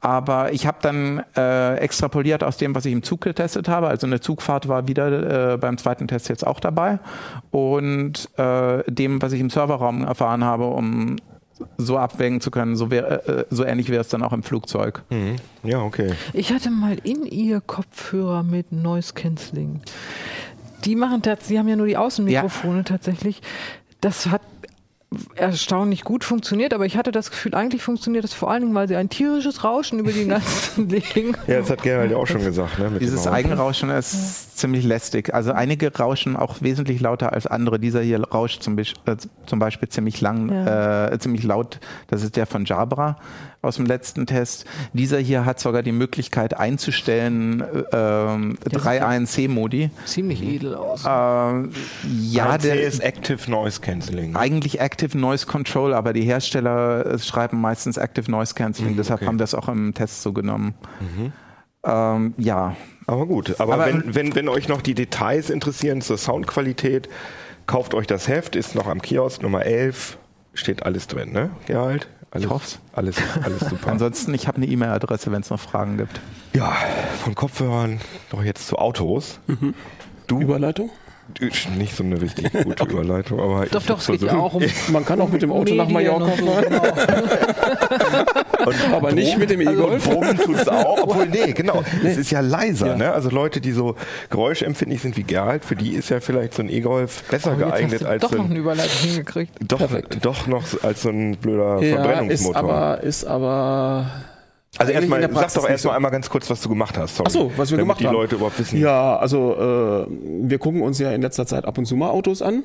Aber ich habe dann äh, extrapoliert aus dem, was ich im Zug getestet habe. Also eine Zugfahrt war wieder äh, beim zweiten Test jetzt auch dabei. Und äh, dem, was ich im Serverraum erfahren habe, um so abwägen zu können, so, wär, äh, so ähnlich wäre es dann auch im Flugzeug. Mhm. Ja, okay. Ich hatte mal in ihr Kopfhörer mit Noise Cancelling. Die machen das, sie haben ja nur die Außenmikrofone tatsächlich. Das hat erstaunlich gut funktioniert, aber ich hatte das Gefühl, eigentlich funktioniert das vor allen Dingen, weil sie ein tierisches Rauschen über die ganzen legen. Ja, das hat Gerald ja auch schon gesagt. Ne, mit Dieses. Eigenrauschen ist ziemlich lästig. Also einige rauschen auch wesentlich lauter als andere. Dieser hier rauscht zum, Bisch- äh, zum Beispiel ziemlich lang, äh, ziemlich laut. Das ist der von Jabra aus dem letzten Test. Dieser hier hat sogar die Möglichkeit einzustellen äh, ähm, drei ANC-Modi. Ziemlich edel aus. Ähm, ja, ANC der ist Active Noise Cancelling. eigentlich Active Noise Control, aber die Hersteller äh, schreiben meistens Active Noise Cancelling, deshalb okay. haben wir das auch im Test so genommen. Ähm, ja, Aber gut, aber, Aber- wenn, wenn, wenn euch noch die Details interessieren zur Soundqualität, kauft euch das Heft, ist noch am Kiosk Nummer 11, steht alles drin, ne, Gerald? Alles, hoff's. Alles, alles super. ansonsten, ich habe eine E-Mail-Adresse, wenn es noch Fragen gibt. ja, von Kopfhörern noch jetzt zu Autos. Du, Überleitung? nicht so eine richtig gute Überleitung, aber doch, ich doch, es geht ja versuche- auch um Man kann auch mit dem Auto nach Medien Mallorca und so, fahren, genau. Und aber nicht mit dem E-Golf. Brummen tut es auch, obwohl, nee, genau. Es ist ja leiser, Ja. ne? Also Leute, die so geräuschempfindlich sind wie Gerald, für die ist ja vielleicht so ein E-Golf besser jetzt geeignet hast du als doch so noch ein, eine Überleitung hingekriegt. doch, doch noch als so ein blöder Ja, ist Verbrennungsmotor. aber, ist aber. also erstmal, sag doch erstmal so. einmal ganz kurz, was du gemacht hast. Sorry, Ach so, was wir damit gemacht die haben. Leute überhaupt wissen. Ja, also äh, wir gucken uns ja in letzter Zeit ab und zu mal Autos an.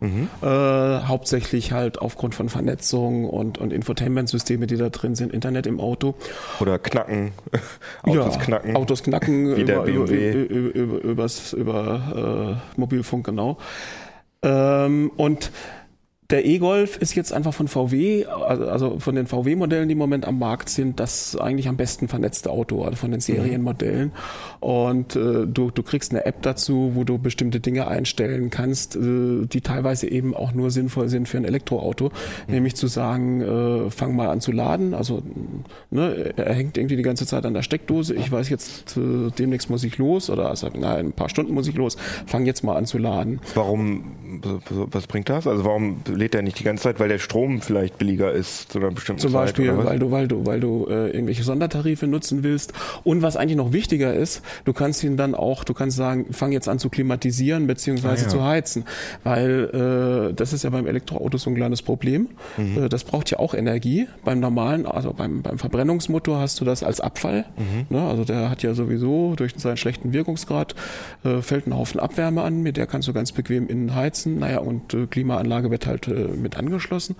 Äh, hauptsächlich halt aufgrund von Vernetzung und, und Infotainment-Systeme, die da drin sind, Internet im Auto. Oder knacken. Autos ja, knacken. Autos knacken über, über, über, übers, über äh, Mobilfunk, genau. Ähm, und der E-Golf ist jetzt einfach von VW, also also von den VW-Modellen, die im Moment am Markt sind, das eigentlich am besten vernetzte Auto, also von den Serienmodellen. Und äh, du, du kriegst eine App dazu, wo du bestimmte Dinge einstellen kannst, äh, die teilweise eben auch nur sinnvoll sind für ein Elektroauto. Nämlich zu sagen, äh, fang mal an zu laden. Also ne, er hängt irgendwie die ganze Zeit an der Steckdose. Ich weiß jetzt, äh, demnächst muss ich los oder also, na, in ein paar Stunden muss ich los. Fang jetzt mal an zu laden. Warum, was bringt das? Also warum lädt er nicht die ganze Zeit, weil der Strom vielleicht billiger ist zu einer bestimmten Zum Zeit? Beispiel, weil du, weil du, weil du äh, irgendwelche Sondertarife nutzen willst. Und was eigentlich noch wichtiger ist, du kannst ihn dann auch, du kannst sagen, fang jetzt an zu klimatisieren beziehungsweise Ah, ja. zu heizen. Weil äh, das ist ja beim Elektroauto so ein kleines Problem. Mhm. Äh, das braucht ja auch Energie. Beim normalen, also beim, beim Verbrennungsmotor hast du das als Abfall. Mhm. Ne? Also der hat ja sowieso durch seinen schlechten Wirkungsgrad äh, fällt ein Haufen Abwärme an, mit der kannst du ganz bequem innen heizen. Naja, und äh, Klimaanlage wird halt äh, mit angeschlossen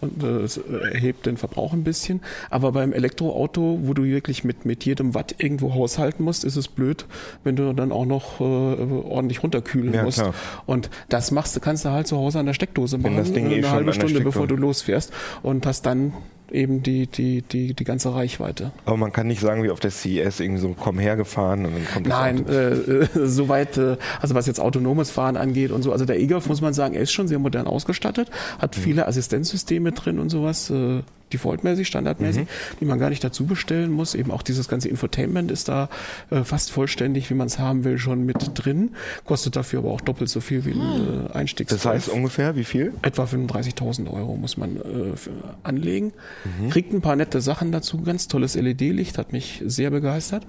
und äh, es äh, erhebt den Verbrauch ein bisschen. Aber beim Elektroauto, wo du wirklich mit, mit jedem Watt irgendwo haushalten musst, ist es blöd, wenn du dann auch noch äh, ordentlich runterkühlen Ja, musst. klar. Und das machst du, kannst du halt zu Hause an der Steckdose machen, das Ding äh, eh eine halbe Stunde, bevor du losfährst und hast dann eben die, die, die, die ganze Reichweite. Aber man kann nicht sagen, wie auf der CES irgendwie so komm hergefahren und dann kommt Nein, äh, äh, soweit, äh, also was jetzt autonomes Fahren angeht und so, also der E-Golf muss man sagen, er ist schon sehr modern ausgestattet, hat viele Assistenzsysteme drin und sowas, äh, defaultmäßig, standardmäßig, die man gar nicht dazu bestellen muss. Eben auch dieses ganze Infotainment ist da äh, fast vollständig, wie man es haben will, schon mit drin. Kostet dafür aber auch doppelt so viel wie ein äh, Einstiegspreis. Das heißt ungefähr wie viel? Etwa 35.000 Euro muss man äh, für anlegen. Kriegt ein paar nette Sachen dazu. Ganz tolles LED-Licht, hat mich sehr begeistert.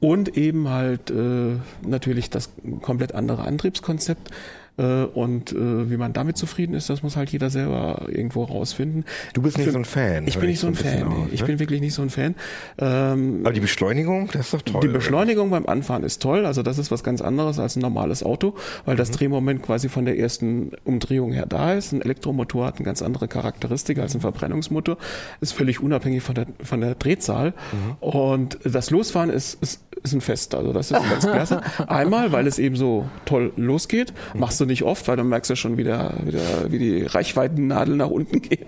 Und eben halt äh, natürlich das komplett andere Antriebskonzept. Äh, und äh, wie man damit zufrieden ist, das muss halt jeder selber irgendwo rausfinden. Du bist nicht Für- so ein Fan. Ich bin nicht so ein Fan. aus, ich ne? bin wirklich nicht so ein Fan. Ähm, Aber die Beschleunigung, das ist doch toll. die Beschleunigung beim Anfahren ist toll, also das ist was ganz anderes als ein normales Auto, weil Mhm. das Drehmoment quasi von der ersten Umdrehung her da ist. Ein Elektromotor hat eine ganz andere Charakteristik als ein Verbrennungsmotor, ist völlig unabhängig von der, von der Drehzahl. Mhm. Und das Losfahren ist, ist, ist ein Fest, also das ist ganz klasse. Einmal, weil es eben so toll losgeht, Mhm. Machst du nicht oft, weil du merkst ja schon wieder, wieder wie die Reichweitennadel nach unten geht,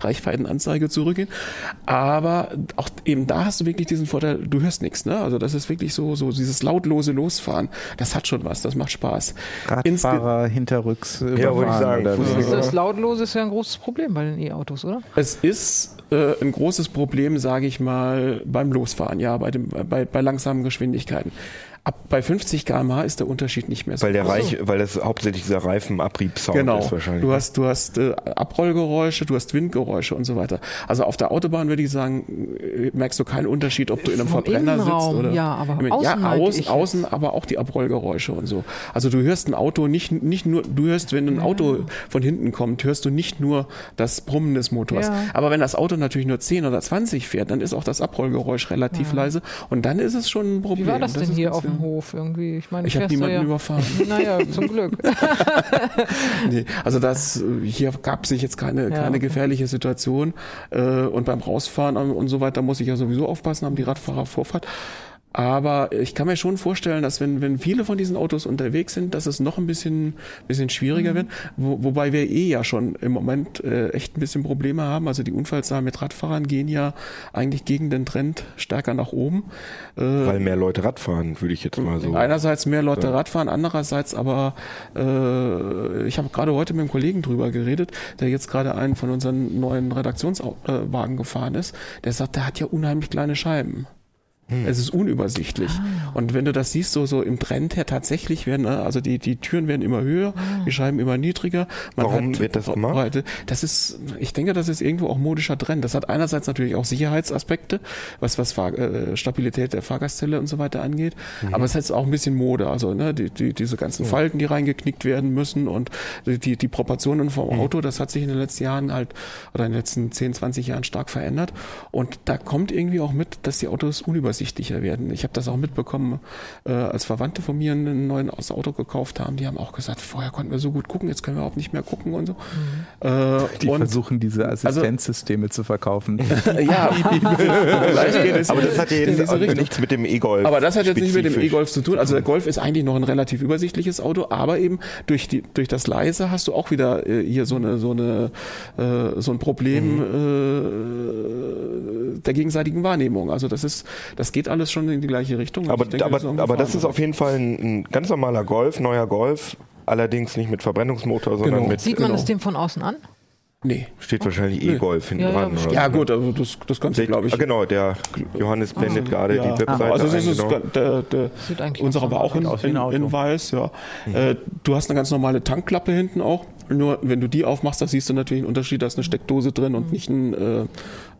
Reichweitenanzeige zurückgehen. Aber auch eben da hast du wirklich diesen Vorteil, du hörst nichts, ne? Also das ist wirklich so, so dieses lautlose Losfahren. Das hat schon was, das macht Spaß. Insge- Radfahrer hinterrücks wollte ich überfahren sagen, wie? Das Lautlose ist ja ein großes Problem bei den E-Autos, oder? Es ist äh, ein großes Problem, sage ich mal, beim Losfahren, ja, bei, dem, bei, bei langsamen Geschwindigkeiten. Ab bei 50 km/h ist der Unterschied nicht mehr so Weil der groß. Reich, weil das hauptsächlich dieser Reifenabriebsound Genau. ist wahrscheinlich. Du hast, du hast äh, Abrollgeräusche, du hast Windgeräusche und so weiter. Also auf der Autobahn würde ich sagen, äh, merkst du keinen Unterschied, ob du in einem Vom Verbrenner Innenraum, sitzt oder ja, aber Im- außen ja, außen, ich außen, aber auch die Abrollgeräusche und so. Also du hörst ein Auto nicht nicht nur, du hörst, wenn ein Auto von hinten kommt, hörst du nicht nur das Brummen des Motors. Ja. Aber wenn das Auto natürlich nur 10 oder 20 fährt, dann ist auch das Abrollgeräusch relativ leise und dann ist es schon ein Problem. Wie war das, denn ist hier auf dem. Hof irgendwie? Ich meine, Ich habe niemanden ja, überfahren. Naja, zum Glück. Nee, also das hier gab sich jetzt keine, Ja, keine okay. gefährliche Situation. Äh, und beim Rausfahren und, und so weiter muss ich ja sowieso aufpassen, haben die Radfahrer Vorfahrt. Aber ich kann mir schon vorstellen, dass wenn, wenn viele von diesen Autos unterwegs sind, dass es noch ein bisschen, bisschen schwieriger wird. Wo, wobei wir eh ja schon im Moment äh, echt ein bisschen Probleme haben. Also die Unfallzahlen mit Radfahrern gehen ja eigentlich gegen den Trend stärker nach oben. Äh, weil mehr Leute Rad fahren, würde ich jetzt mal so. Einerseits mehr Leute Radfahren, andererseits aber, äh, ich habe gerade heute mit einem Kollegen drüber geredet, der jetzt gerade einen von unseren neuen Redaktionswagen gefahren ist. Der sagt, der hat ja unheimlich kleine Scheiben. Hm. Es ist unübersichtlich. Ah. Und wenn du das siehst, so, so im Trend her tatsächlich werden, ne, also die, die Türen werden immer höher, Ah. die Scheiben immer niedriger. Man Warum hat wird das gemacht? Breite. Das ist, ich denke, das ist irgendwo auch modischer Trend. Das hat einerseits natürlich auch Sicherheitsaspekte, was, was Fahr äh, Stabilität der Fahrgastzelle und so weiter angeht. Mhm. Aber es hat auch ein bisschen Mode. Also, ne, die, die, diese ganzen Falten, die reingeknickt werden müssen und die, die Proportionen vom Mhm. Auto, das hat sich in den letzten Jahren halt, oder in den letzten 10, 20 Jahren stark verändert. Und da kommt irgendwie auch mit, dass die Autos unübersichtlich übersichtlicher werden. Ich habe das auch mitbekommen, äh, als Verwandte von mir ein neues Auto gekauft haben, die haben auch gesagt, vorher konnten wir so gut gucken, jetzt können wir auch nicht mehr gucken und so. Äh, Die und versuchen diese Assistenzsysteme zu verkaufen. ja, Aber das hat ja jetzt Richtung. nichts mit dem E-Golf. Aber das hat jetzt nicht mit dem. E-Golf zu tun. Also der Golf ist eigentlich noch ein relativ übersichtliches Auto, aber eben durch die durch das leise hast du auch wieder äh, hier so eine so eine äh, so ein Problem äh, der gegenseitigen Wahrnehmung. Also das ist das geht alles schon in die gleiche Richtung. Und Aber, denke, aber, ist auch ein aber das ist auf jeden Fall ein, ein ganz normaler Golf, neuer Golf. Allerdings nicht mit Verbrennungsmotor, sondern Genau. mit. Sieht man Genau. es dem von außen an? nee. Steht wahrscheinlich E-Golf hinten Ja, ja, dran. oder Ja so. gut, also das das kannst du glaube ich. Ah, genau, der Johannes blendet gerade Ja, die Webseite also das ein. ist Genau. der, der, Sieht eigentlich unserer war auch in, in, in weiß, ja. Äh, du hast eine ganz normale Tankklappe hinten auch. Nur wenn du die aufmachst, da siehst du natürlich einen Unterschied. Da ist eine Steckdose drin und nicht ein äh, äh,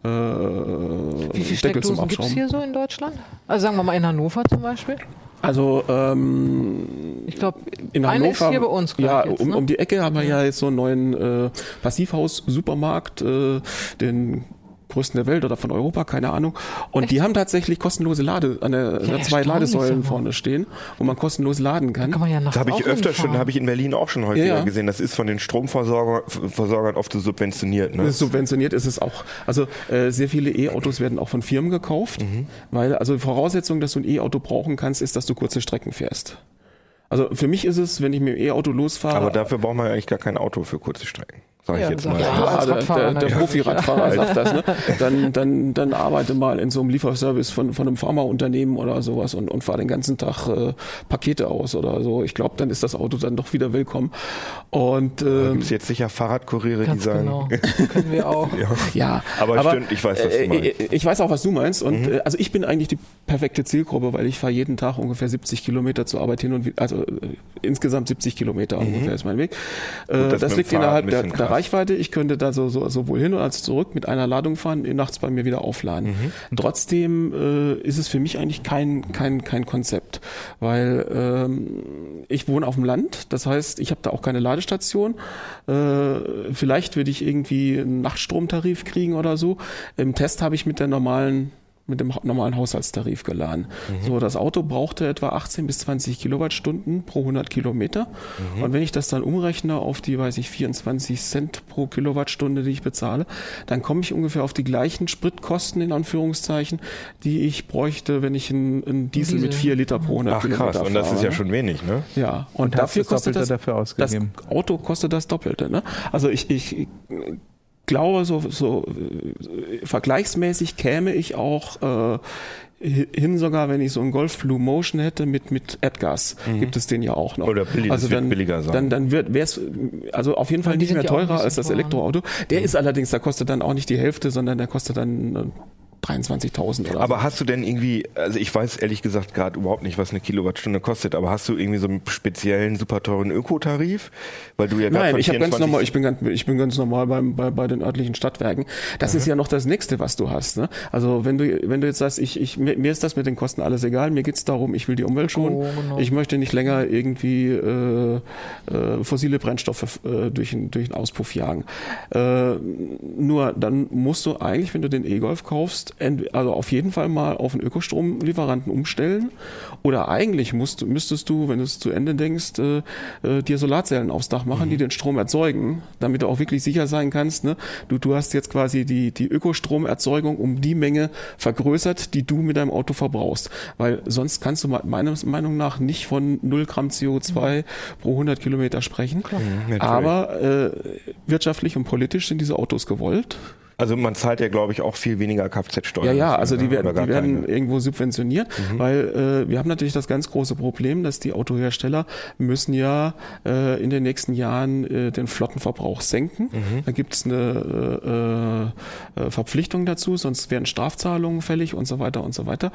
Wie viele Deckel zum Steckdosen gibt es hier so in Deutschland? Also sagen wir mal in Hannover zum Beispiel. Also ähm, Ich glaube, in eine Hannover, ist hier bei uns ja, jetzt, um, ne? um die Ecke haben wir ja jetzt so einen neuen äh, Passivhaus-Supermarkt, äh, den größten der Welt oder von Europa, keine Ahnung. Und die haben tatsächlich kostenlose Lade, an der, der zwei Ladesäulen mal. vorne stehen, wo man kostenlos laden kann. Kann man ja Das habe ich öfter schon, hinfahren. habe ich in Berlin auch schon häufiger Ja, ja. gesehen. Das ist von den Stromversorgern Versorgern oft so subventioniert. Ne? Subventioniert ist es auch. Also äh, sehr viele E-Autos werden auch von Firmen gekauft, Mhm. weil also die Voraussetzung, dass du ein E-Auto brauchen kannst, ist, dass du kurze Strecken fährst. Also für mich ist es, wenn ich mit dem E-Auto losfahre, Aber dafür braucht man ja eigentlich gar kein Auto für kurze Strecken. Sag ich Ja, jetzt mal. Ja, als der, der, der. Profi-Radfahrer sagt das, ne? Dann, dann, dann arbeite mal in so einem Lieferservice von, von einem Pharmaunternehmen oder sowas und, und fahr den ganzen Tag äh, Pakete aus oder so. Ich glaube, dann ist das Auto dann doch wieder willkommen. Und ähm, gibt es jetzt sicher Fahrradkuriere, die sagen, genau. Können wir auch. ja, Aber stimmt, ich weiß, was du äh, meinst. äh, Ich weiß auch, was du meinst. Und Mhm. äh, also ich bin eigentlich die perfekte Zielgruppe, weil ich fahre jeden Tag ungefähr 70 Kilometer zur Arbeit hin und wieder, also äh, insgesamt 70 Kilometer ungefähr ist mein Weg. Äh, Mhm. das das mit dem liegt innerhalb der. Reichweite. Ich könnte da so, so sowohl hin als zurück mit einer Ladung fahren, nachts bei mir wieder aufladen. Mhm. Trotzdem äh, ist es für mich eigentlich kein kein kein Konzept, weil ähm, ich wohne auf dem Land. Das heißt, ich habe da auch keine Ladestation. Äh, vielleicht würde ich irgendwie einen Nachtstromtarif kriegen oder so. Im Test habe ich mit der normalen mit dem normalen Haushaltstarif geladen. So, das Auto brauchte etwa 18 bis 20 Kilowattstunden pro 100 Kilometer. Und wenn ich das dann umrechne auf die, weiß ich, 24 Cent pro Kilowattstunde, die ich bezahle, dann komme ich ungefähr auf die gleichen Spritkosten, in Anführungszeichen, die ich bräuchte, wenn ich einen, einen Diesel, mit Diesel. 4 Liter pro 100 ach Kilometer krass, und das fahre, ist ja ne? schon wenig, ne? Ja, und, Und dafür das kostet das, dafür ausgegeben. das Auto kostet das Doppelte. Ne? Also ich, ich glaube, so, so äh, vergleichsmäßig käme ich auch äh, hi- hin sogar, wenn ich so einen Golf Blue Motion hätte mit mit Erdgas, gibt es den ja auch noch. Mhm. Oder billig- also dann, billiger sein. Dann, dann wird wär's also auf jeden Fall nicht mehr teurer als das? Elektroauto. Der ist allerdings, der kostet dann auch nicht die Hälfte, sondern der kostet dann äh, 23.000 oder Aber hast du denn irgendwie, also ich weiß ehrlich gesagt gerade überhaupt nicht, was eine Kilowattstunde kostet, aber hast du irgendwie so einen speziellen super teuren Ökotarif? Weil du ja Nein, ich ganz 24 normal, ich bin ganz, ich bin ganz normal beim, bei, bei den örtlichen Stadtwerken. Das ist ja noch das nächste, was du hast. Ne? Also wenn du, wenn du jetzt sagst, ich, ich, mir, mir ist das mit den Kosten alles egal, mir geht's darum, ich will die Umwelt schonen. Oh, genau. Ich möchte nicht länger irgendwie äh, äh, fossile Brennstoffe äh, durch, den- durch den Auspuff jagen. Äh, nur dann musst du eigentlich, wenn du den E-Golf kaufst, also auf jeden Fall mal auf einen Ökostromlieferanten umstellen. Oder eigentlich musst, müsstest du, wenn du es zu Ende denkst, äh, äh, dir Solarzellen aufs Dach machen, die den Strom erzeugen, damit du auch wirklich sicher sein kannst. Ne? Du, du hast jetzt quasi die, die Ökostromerzeugung um die Menge vergrößert, die du mit deinem Auto verbrauchst. Weil sonst kannst du me- meiner Meinung nach nicht von 0 Gramm CO2 pro 100 Kilometer sprechen. natürlich. Aber äh, wirtschaftlich und politisch sind diese Autos gewollt. Also man zahlt ja, glaube ich, auch viel weniger Kfz-Steuer. Ja, ja, also die werden, die werden. Mhm. irgendwo subventioniert, weil äh, wir haben natürlich das ganz große Problem, dass die Autohersteller müssen ja äh, in den nächsten Jahren äh, den Flottenverbrauch senken. Mhm. Da gibt es eine äh, äh, Verpflichtung dazu, sonst werden Strafzahlungen fällig und so weiter und so weiter.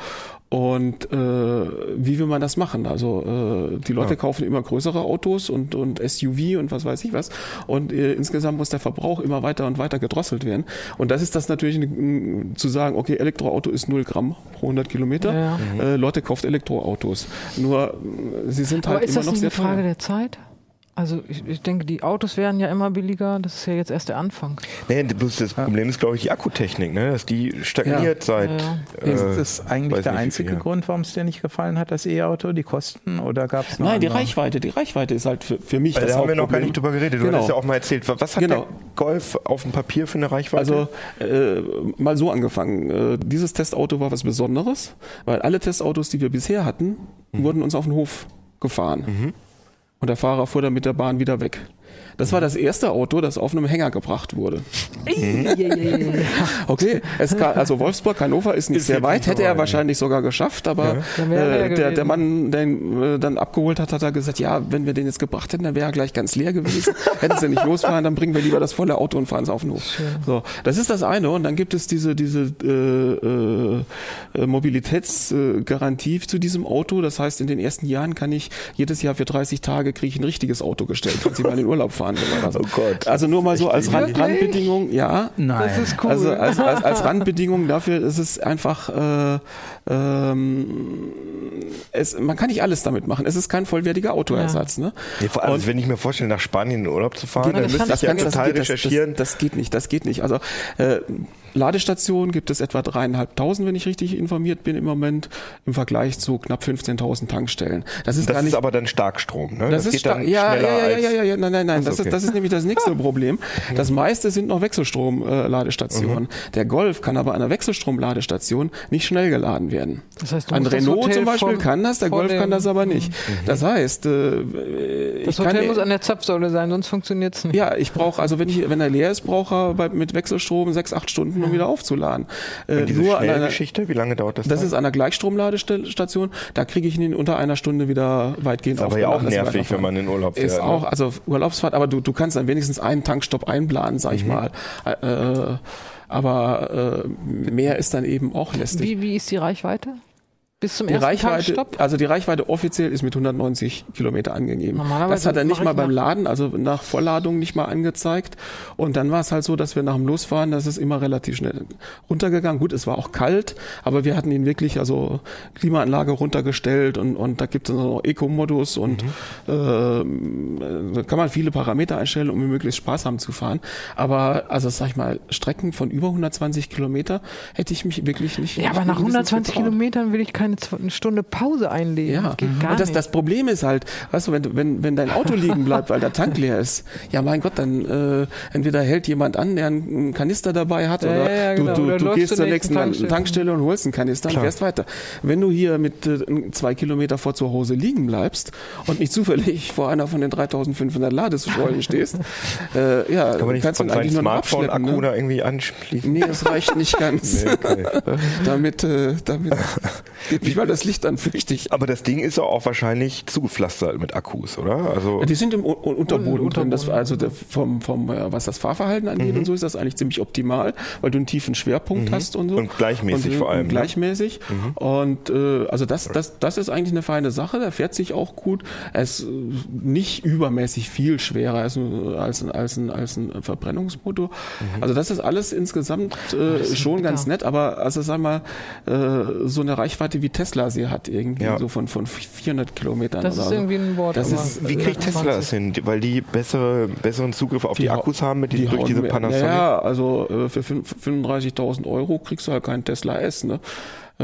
Und äh, wie will man das machen? Also äh, die Leute Ja. kaufen immer größere Autos und, und SUV und was weiß ich was. Und äh, insgesamt muss der Verbrauch immer weiter und weiter gedrosselt werden. Und das ist das natürlich ein- zu sagen, okay, Elektroauto ist 0 Gramm pro 100 Kilometer. Ja, Äh, Leute kauft Elektroautos. Nur sie sind halt Aber ist immer das noch nicht sehr eine Frage teuer. der Zeit? Also ich, ich denke, die Autos werden ja immer billiger. Das ist ja jetzt erst der Anfang. Nee, bloß das Problem ist, glaube ich, die Akkutechnik, ne? dass die stagniert seit. Ja, Äh, Ist das eigentlich der nicht, einzige viel. Grund, warum es dir nicht gefallen hat, das E-Auto, die Kosten? Oder gab es noch Nein, die andere? Reichweite, die Reichweite ist halt für, für mich Weil das da haben wir noch gar nicht drüber geredet. Du Genau. hattest ja auch mal erzählt. Was hat Genau. der Golf auf dem Papier für eine Reichweite? Also äh, mal so angefangen. Äh, dieses Testauto war was Besonderes, weil alle Testautos, die wir bisher hatten, wurden uns auf den Hof gefahren. Und der Fahrer fuhr dann mit der Bahn wieder weg. Das war das erste Auto, das auf einem Hänger gebracht wurde. Okay, es kann, also Wolfsburg, Hannover ist nicht Ist sehr weit, hätte er wahrscheinlich sogar geschafft, aber er äh, der, der. Mann, der ihn äh, dann abgeholt hat, hat er gesagt, ja, wenn wir den jetzt gebracht hätten, dann wäre er gleich ganz leer gewesen. Hätten sie nicht losfahren, dann bringen wir lieber das volle Auto und fahren es auf den Hof. So, das ist das eine und dann gibt es diese, diese äh, äh, Mobilitätsgarantie zu diesem Auto. Das heißt, in den ersten Jahren kann ich jedes Jahr für 30 Tage kriege ich ein richtiges Auto gestellt, falls ich mal in den Urlaub fahren so. Oh Gott. Also nur mal so als Rand, Wirklich? Randbedingung, ja. Nein. Das ist cool. Also als, als, als Randbedingung dafür ist es einfach, äh, ähm, es, man kann nicht alles damit machen. Es ist kein vollwertiger Autoersatz. Ne? Nee, vor allem, Und- wenn ich mir vorstelle, nach Spanien in den Urlaub zu fahren, Ja, dann das müsste ich ja das total geht, das, recherchieren. Das, das geht nicht, das geht nicht. Also äh, Ladestationen gibt es etwa dreieinhalbtausend, wenn ich richtig informiert bin im Moment, im Vergleich zu knapp 15.000 Tankstellen. Das ist das gar ist nicht aber dann Starkstrom, ne? das, ist geht stark. dann Ja, ja, schneller ja, ja, als- ja, ja, ja, nein, nein, nein. Ach so, Das, okay. ist, das ist nämlich das nächste Problem. Das meiste sind noch Wechselstrom-Ladestationen. Mhm. Der Golf kann aber an einer Wechselstrom-Ladestation nicht schnell geladen werden. Das heißt, Ein Renault Hotel zum Beispiel vom- kann das, der Golf kann das aber nicht. Mhm. Das heißt, äh, Das ich kann Hotel muss an der Zapfsäule sein, sonst funktioniert es nicht. ja, ich brauche, also wenn ich, wenn er leer ist, brauche er bei, mit Wechselstrom sechs, acht Stunden, um wieder aufzuladen. Äh, diese nur an einer, Schnellgeschichte, wie lange dauert das? das dann? ist an einer Gleichstromladestation, da kriege ich ihn in unter einer Stunde wieder weitgehend ist aber ja auch er nervig, wenn man in Urlaub fährt. ist ne? auch, also Urlaubsfahrt, aber du, du kannst dann wenigstens einen Tankstopp einplanen, sag ich Mhm. mal. Äh, aber äh, mehr ist dann eben auch lästig. Wie, wie ist die Reichweite? Bis zum Die ersten Reichweite, Tankstopp? also die Reichweite offiziell ist mit 190 Kilometer angegeben. Normalerweise Das hat er nicht mal beim Laden, also nach Vollladung nicht mal angezeigt. Und dann war es halt so, dass wir nach dem Losfahren, das ist immer relativ schnell runtergegangen. Gut, es war auch kalt, aber wir hatten ihn wirklich, also Klimaanlage runtergestellt und, und da gibt es noch Eco-Modus und ähm, da kann man viele Parameter einstellen, um möglichst sparsam zu fahren. Aber also sag ich mal, Strecken von über 120 Kilometer hätte ich mich wirklich nicht. Ja, aber nach mindestens 120 getraut. Kilometern will ich keine eine Stunde Pause einlegen. Ja, Das geht gar und das, nicht. das Problem ist halt, weißt du, wenn, du- wenn, wenn dein Auto liegen bleibt, weil der Tank leer ist, ja mein Gott, dann äh, entweder hält jemand an, der einen Kanister dabei hat, Ja, oder ja, genau. du, du, Oder du gehst zur nächsten nächsten Tankstelle. Tankstelle. und holst einen Kanister und fährst weiter. Wenn du hier mit äh, zwei Kilometer vor zu Hause liegen bleibst und nicht zufällig vor einer von den 3500 Ladesäulen stehst, äh, ja, Kann man nicht kannst von du eigentlich nur Smartphone-Akku Ne? irgendwie anschließen? Nee, es reicht nicht ganz. Nee, okay. damit, äh, damit nicht mal das Licht an, fürchte ich. Aber das Ding ist ja auch wahrscheinlich zugepflastert mit Akkus, oder? Also Die sind im U Unterboden Un- drin. Das, Unterboden. also der, vom, vom, äh, was das Fahrverhalten angeht Mhm. und so ist das eigentlich ziemlich optimal, weil du einen tiefen Schwerpunkt hast und so. Und gleichmäßig äh, vor allem, ne? Gleichmäßig. Und äh, also das, das, das ist eigentlich eine feine Sache. Der fährt sich auch gut. Er ist nicht übermäßig viel schwerer als, ein- als, ein- als, ein, als ein Verbrennungsmotor. Mhm. Also das ist alles insgesamt äh, schon ganz nett, aber also sag mal, äh, so eine Reichweite wie Tesla sie hat, irgendwie Ja. so von, von 400 Kilometern das oder ist so. irgendwie ein Wort. Das ist- wie kriegt Tesla das hin? Weil die bessere, besseren Zugriff auf die, hau- Akkus haben mit die, durch hauen diese Panasonic? Ja, also äh, für fünf- 35.000 Euro kriegst du halt keinen Tesla S. Ne? Äh,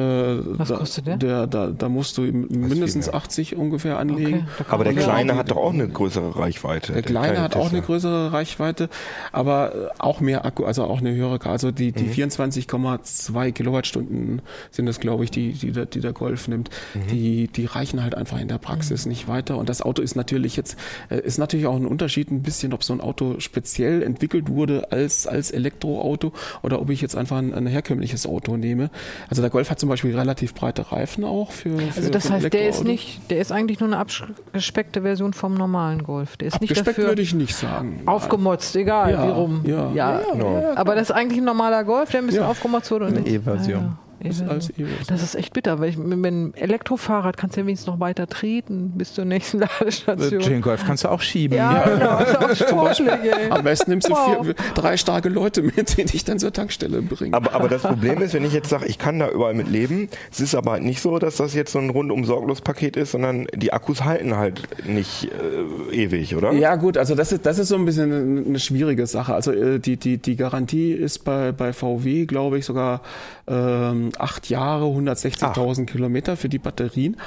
Was da, kostet der? der da, da musst du ihm mindestens mehr. 80 ungefähr anlegen. Okay, Aber der Kleine auch- hat doch auch eine größere Reichweite. Der kleine hat auch Tesla. eine größere Reichweite, aber äh, auch mehr Akku, also auch eine höhere. Also die, Mhm. die 24,2 Kilowattstunden sind es, glaube ich, die, die, der, die der Golf nimmt. Mhm. Die, die reichen halt einfach in der Praxis nicht weiter. Und das Auto ist natürlich jetzt, äh, ist natürlich auch ein Unterschied ein bisschen, ob so ein Auto speziell entwickelt wurde als, als Elektroauto oder ob ich jetzt einfach ein, ein herkömmliches Auto nehme. Also der Golf hat zum Beispiel relativ breite Reifen auch für, für Also das heißt, der ist nicht, der ist eigentlich nur eine abgespeckte Version vom normalen Golf. Der ist nicht Abgespeckt dafür würde ich nicht sagen. aufgemotzt, egal Ja, wie rum. ja. Ja, genau. Aber das ist eigentlich ein normaler Golf, der ein bisschen Ja. aufgemotzt wurde. Und Eine E-Version. Ja. ist Ja. als E-Bus. Das ist echt bitter, weil ich mit einem Elektrofahrrad kannst du ja wenigstens noch weiter treten bis zur nächsten Ladestation. Den Golf kannst du auch schieben. ja, genau. Das ist auch. Am besten nimmst du Wow. vier, drei starke Leute mit, die dich dann zur Tankstelle bringen. Aber, aber das Problem ist, wenn ich jetzt sage, ich kann da überall mit leben, es ist aber halt nicht so, dass das jetzt so ein rundum sorglos Paket ist, sondern die Akkus halten halt nicht äh, ewig, oder? Ja gut, also das ist, das ist so ein bisschen eine schwierige Sache. Also äh, die, die, die Garantie ist bei, bei VW, glaube ich, sogar ähm, acht Jahre, 160.000 Kilometer für die Batterien,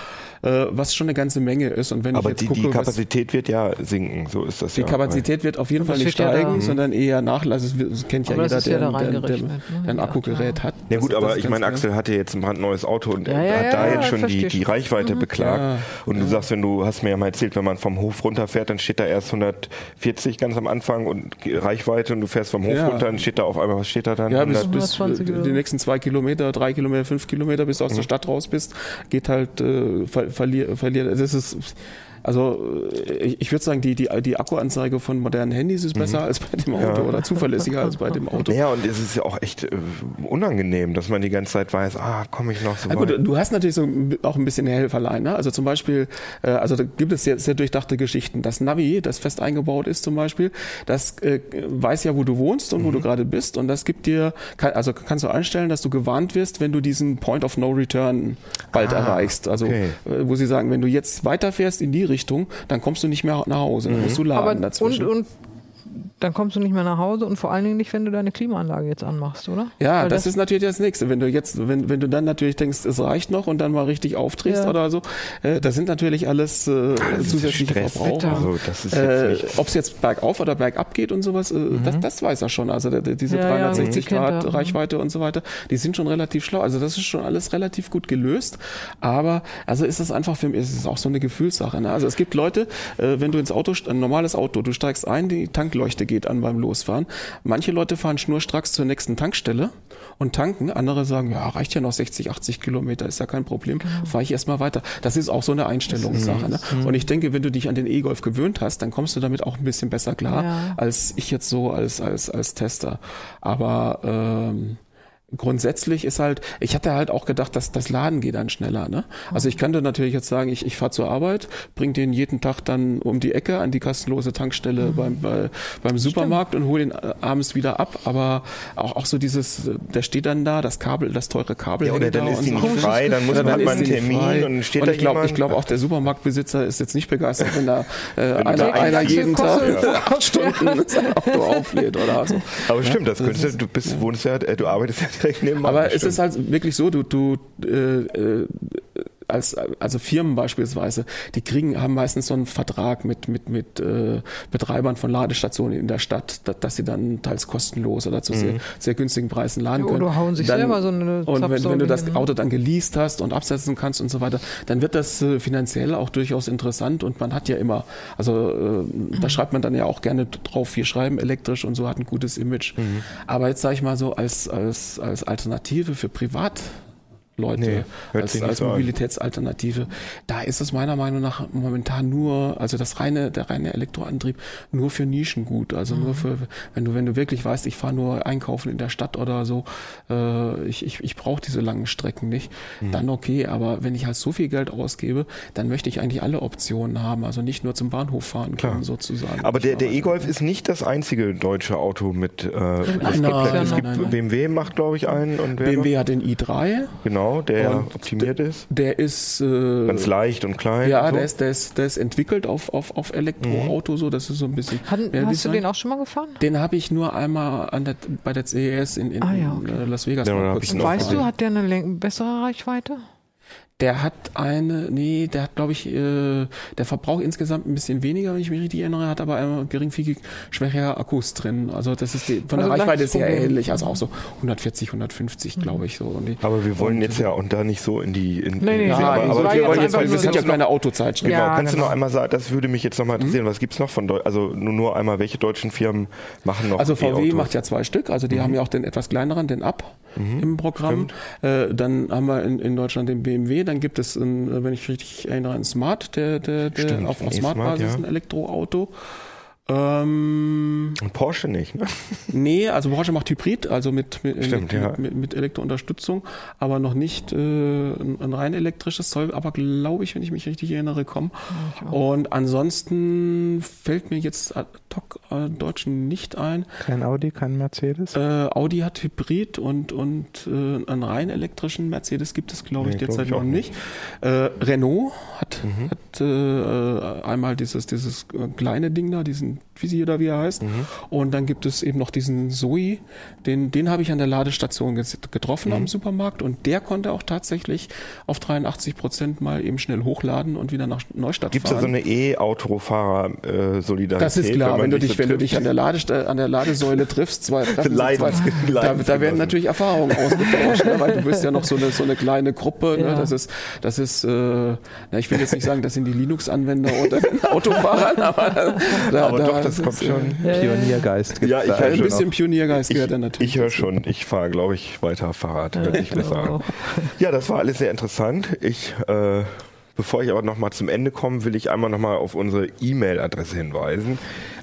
äh, was schon eine ganze Menge ist. Und wenn Aber ich die, jetzt gucke, die was, Kapazität wird ja sinken, so ist das die ja. Kapazität wird auf jeden Fall nicht ja steigen, da- sondern eher nachlassen. Das, das kennt ja jeder, ist ja der, da der, der, ne? der ein Ja, Akkugerät hat. Ja gut, Das- aber ich meine, ganz Axel hatte jetzt ein brandneues Auto und Ja, er ja, hat da ja, jetzt ja, schon die, die. Reichweite beklagt. Ja. Und du sagst, wenn du, hast mir ja mal erzählt, wenn man vom Hof runterfährt, dann steht da erst 140 ganz am Anfang und Reichweite und du fährst vom Hof Ja. runter, dann steht da auf einmal, was steht da dann? Ja, bis, 100 bis 120 oder die nächsten zwei Kilometer, drei Kilometer, fünf Kilometer, bis du aus der Stadt raus bist, geht halt, äh, verliert, das ist, also äh, ich, ich würde sagen, die, die, die Akkuanzeige von modernen Handys ist besser als bei dem Auto oder zuverlässiger als bei dem Auto. Ja, und es ist ja auch echt äh, unangenehm, dass man die ganze Zeit weiß, ah, komme ich noch so Ja, gut, du hast natürlich so auch ein bisschen Helferlein. Ne? Also zum Beispiel, äh, also da gibt es sehr, sehr durchdachte Geschichten. Das Navi, das fest eingebaut ist zum Beispiel, das äh, weiß ja, wo du wohnst und wo Mhm. du gerade bist. Und das gibt dir, kann, also kannst du einstellen, dass du gewarnt wirst, wenn du diesen Point of No Return bald Ah, erreichst. Also okay. äh, wo sie sagen, wenn du jetzt weiterfährst in die Richtung, dann kommst du nicht mehr nach Hause. Dann musst du laden Aber und, dazwischen. und dann kommst du nicht mehr nach Hause und vor allen Dingen nicht, wenn du deine Klimaanlage jetzt anmachst, oder? Ja, Weil das, ist natürlich das Nächste. Wenn du jetzt, wenn, wenn du dann natürlich denkst, es reicht noch und dann mal richtig aufdrehst Ja. oder so, äh, das sind natürlich alles äh, Das ist zusätzliche. Verbraucher. Also das ist jetzt Äh, nicht. Ob es jetzt bergauf oder bergab geht und sowas, äh, das, das weiß er schon. Also der, der, diese Ja, ja, 360 die kennt Grad er. Reichweite und so weiter, die sind schon relativ schlau. Also das ist schon alles relativ gut gelöst. Aber also ist es einfach für mich, ist es auch so eine Gefühlssache. Ne? Also es gibt Leute, äh, wenn du ins Auto, ein normales Auto, du steigst ein, die Tankleuchte geht an beim Losfahren. Manche Leute fahren schnurstracks zur nächsten Tankstelle und tanken. Andere sagen, ja, reicht ja noch 60, 80 Kilometer, ist ja kein Problem. Genau. Fahre ich erstmal weiter. Das ist auch so eine Einstellungssache. Ne? Und ich denke, wenn du dich an den E-Golf gewöhnt hast, dann kommst du damit auch ein bisschen besser klar, Ja. als ich jetzt so als, als, als Tester. Aber ähm, grundsätzlich ist halt, ich hatte halt auch gedacht, dass das Laden geht dann schneller. Ne? Also ich könnte natürlich jetzt sagen, ich, ich fahre zur Arbeit, bringe den jeden Tag dann um die Ecke an die kostenlose Tankstelle beim, bei, beim Supermarkt und hole ihn äh, abends wieder ab. Aber auch, auch so dieses, äh, der steht dann da, das Kabel, das teure Kabel. Ja, oder dann da ist die so. nicht frei, dann muss Ja, man, hat ist man einen Termin frei. und steht und da ich glaube, jemand. ich glaube auch der Supermarktbesitzer ist jetzt nicht begeistert, wenn da äh, einer, einer ein- jeden Tag kostet. acht Stunden sein Auto auflädt oder so. Aber stimmt, das könntest du, du bist, wohnst ja, äh, du arbeitest ja direkt nebenan. Aber es ist halt wirklich so, du, du äh, äh, als also Firmen beispielsweise, die kriegen haben meistens so einen Vertrag mit mit mit äh, Betreibern von Ladestationen in der Stadt, dass, dass sie dann teils kostenlos oder zu sehr, sehr günstigen Preisen laden Ja, können. oder hauen sich selber so eine und wenn, wenn du das? Auto dann geleast hast und absetzen kannst und so weiter, dann wird das äh, finanziell auch durchaus interessant und man hat ja immer, also äh, da schreibt man dann ja auch gerne drauf, wir schreiben elektrisch und so hat ein gutes Image. Aber jetzt sage ich mal so als als als Alternative für Privat Leute Nee, als, als so an. Mobilitätsalternative. Da ist es meiner Meinung nach momentan nur, also das reine, der reine Elektroantrieb nur für Nischen gut. Also Mhm. nur für, wenn du, wenn du wirklich weißt, ich fahre nur einkaufen in der Stadt oder so, äh, ich, ich, ich brauche diese langen Strecken nicht, Mhm. dann okay. Aber wenn ich halt so viel Geld ausgebe, dann möchte ich eigentlich alle Optionen haben. Also nicht nur zum Bahnhof fahren können, sozusagen. Aber der, der E-Golf ist nicht das einzige deutsche Auto mit. Äh, es gibt, nein, es nein, gibt nein, nein. BMW macht glaube ich einen und BMW hat den i3, noch? Genau, der Und optimiert ist, der ist äh, ganz leicht und klein. Ja, und so. der, ist, der, ist, der ist entwickelt auf, auf, auf Elektroauto, so, das ist so ein bisschen. Mehr hast du Design. den auch schon mal gefahren? Den habe ich nur einmal an der, bei der CES in, in, Ah, ja, in okay. äh, Las Vegas Ja, mal kurz Weißt du, hat der eine bessere Reichweite? Der hat eine, nee, der hat, glaube ich, äh, der Verbrauch insgesamt ein bisschen weniger, wenn ich mich richtig erinnere, hat aber einmal geringfügig schwächere Akkus drin. Also das ist die, von der Also Reichweite ist sehr ähnlich, also auch so 140, 150, glaube ich, so. Und die, Aber wir wollen jetzt ja und da nicht so in die. In, Nee, nee, in, ja, aber, aber wir wollen jetzt, weil nur wir sind ja keine Autozeitschrift. Genau, Ja, kannst du genau. noch einmal sagen, das würde mich jetzt nochmal interessieren, was gibt's noch von Deu also nur, nur einmal, welche deutschen Firmen machen noch Also VW macht ja zwei Stück, also die haben ja auch den etwas kleineren, den Up im Programm. Äh, dann haben wir in, in Deutschland den BMW, dann gibt es, ein, äh, wenn ich richtig erinnere, einen Smart, der, der, der Stimmt, auf, ein auf Smart-Basis ja. ein Elektroauto. Ähm, Und Porsche nicht, ne? nee, also Porsche macht Hybrid, also mit, mit, Stimmt, mit, ja. mit, mit Elektrounterstützung, aber noch nicht äh, ein, ein rein elektrisches soll, aber glaube ich, wenn ich mich richtig erinnere, kommen. Und ansonsten fällt mir jetzt hoc äh, Deutschen nicht ein. Kein Audi, kein Mercedes. Äh, Audi hat Hybrid und, und äh, einen rein elektrischen Mercedes gibt es, glaube ich, Nee, glaub derzeit ich auch noch nicht. Äh, Renault hat, Mhm. hat äh, einmal dieses, dieses äh, kleine Ding da, diesen Visi oder wie er heißt. Mhm. Und dann gibt es eben noch diesen Zoe, den, den habe ich an der Ladestation getroffen Mhm. am Supermarkt und der konnte auch tatsächlich auf 83 Prozent mal eben schnell hochladen und wieder nach Neustadt Gibt es da fahren. so eine E-Autofahrer-Solidarität? Das ist klar, wenn, du dich, so wenn du dich an der, Ladest an der Ladesäule triffst, zwei Leiden- zwei, da, da werden natürlich Erfahrungen ausgetauscht, ne, weil du bist ja noch so eine, so eine kleine Gruppe. Ne, Ja. das ist, das ist äh, na, ich will jetzt nicht sagen, das sind die Linux-Anwender unter den Autofahrern, aber, da, Aber da doch, das kommt äh, schon. Pioniergeist gibt's Ja, ich Ein schon bisschen. Pioniergeist Ich, gehört da natürlich. ich höre schon, ich fahre, glaube ich, weiter Fahrrad. Hört sich besser an. auch. Ja, das war alles sehr interessant. Ich, äh, bevor ich aber nochmal zum Ende komme, will ich einmal nochmal auf unsere E-Mail-Adresse hinweisen.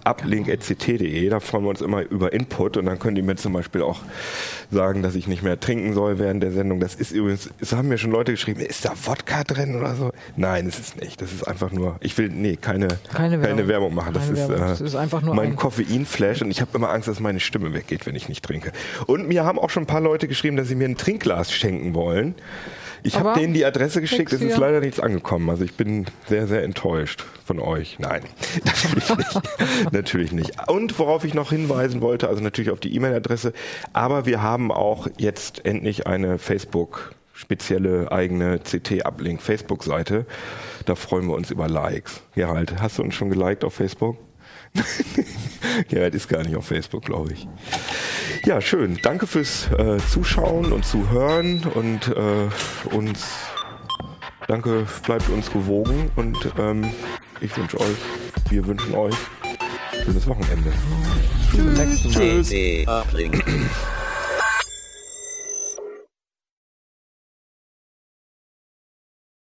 uplink.ct.de, da freuen wir uns immer über Input und dann können die mir zum Beispiel auch sagen, dass ich nicht mehr trinken soll während der Sendung. Das ist übrigens, es haben mir schon Leute geschrieben, ist da Wodka drin oder so? Nein, es ist nicht. Das ist einfach nur, ich will, nee, keine, Keine Werbung. Werbung machen. Das Keine ist, Werbung. äh, Das ist einfach nur mein ein- Koffeinflash und ich habe immer Angst, dass meine Stimme weggeht, wenn ich nicht trinke. Und mir haben auch schon ein paar Leute geschrieben, dass sie mir ein Trinkglas schenken wollen. Ich habe denen die Adresse geschickt, es ist leider nichts angekommen. Also ich bin sehr, sehr enttäuscht von euch. Nein, natürlich nicht. natürlich nicht. Und worauf ich noch hinweisen wollte, also natürlich auf die E-Mail-Adresse, aber wir haben auch jetzt endlich eine Facebook- spezielle eigene CT-Uplink Facebook-Seite. Da freuen wir uns über Likes. Gerald, hast du uns schon geliked auf Facebook? Gerald ist gar nicht auf Facebook, glaube ich. Ja, schön. Danke fürs äh, Zuschauen und Zuhören und äh, uns. Danke, bleibt uns gewogen und ähm, ich wünsche euch, wir wünschen euch schönes Wochenende. CT Uplink.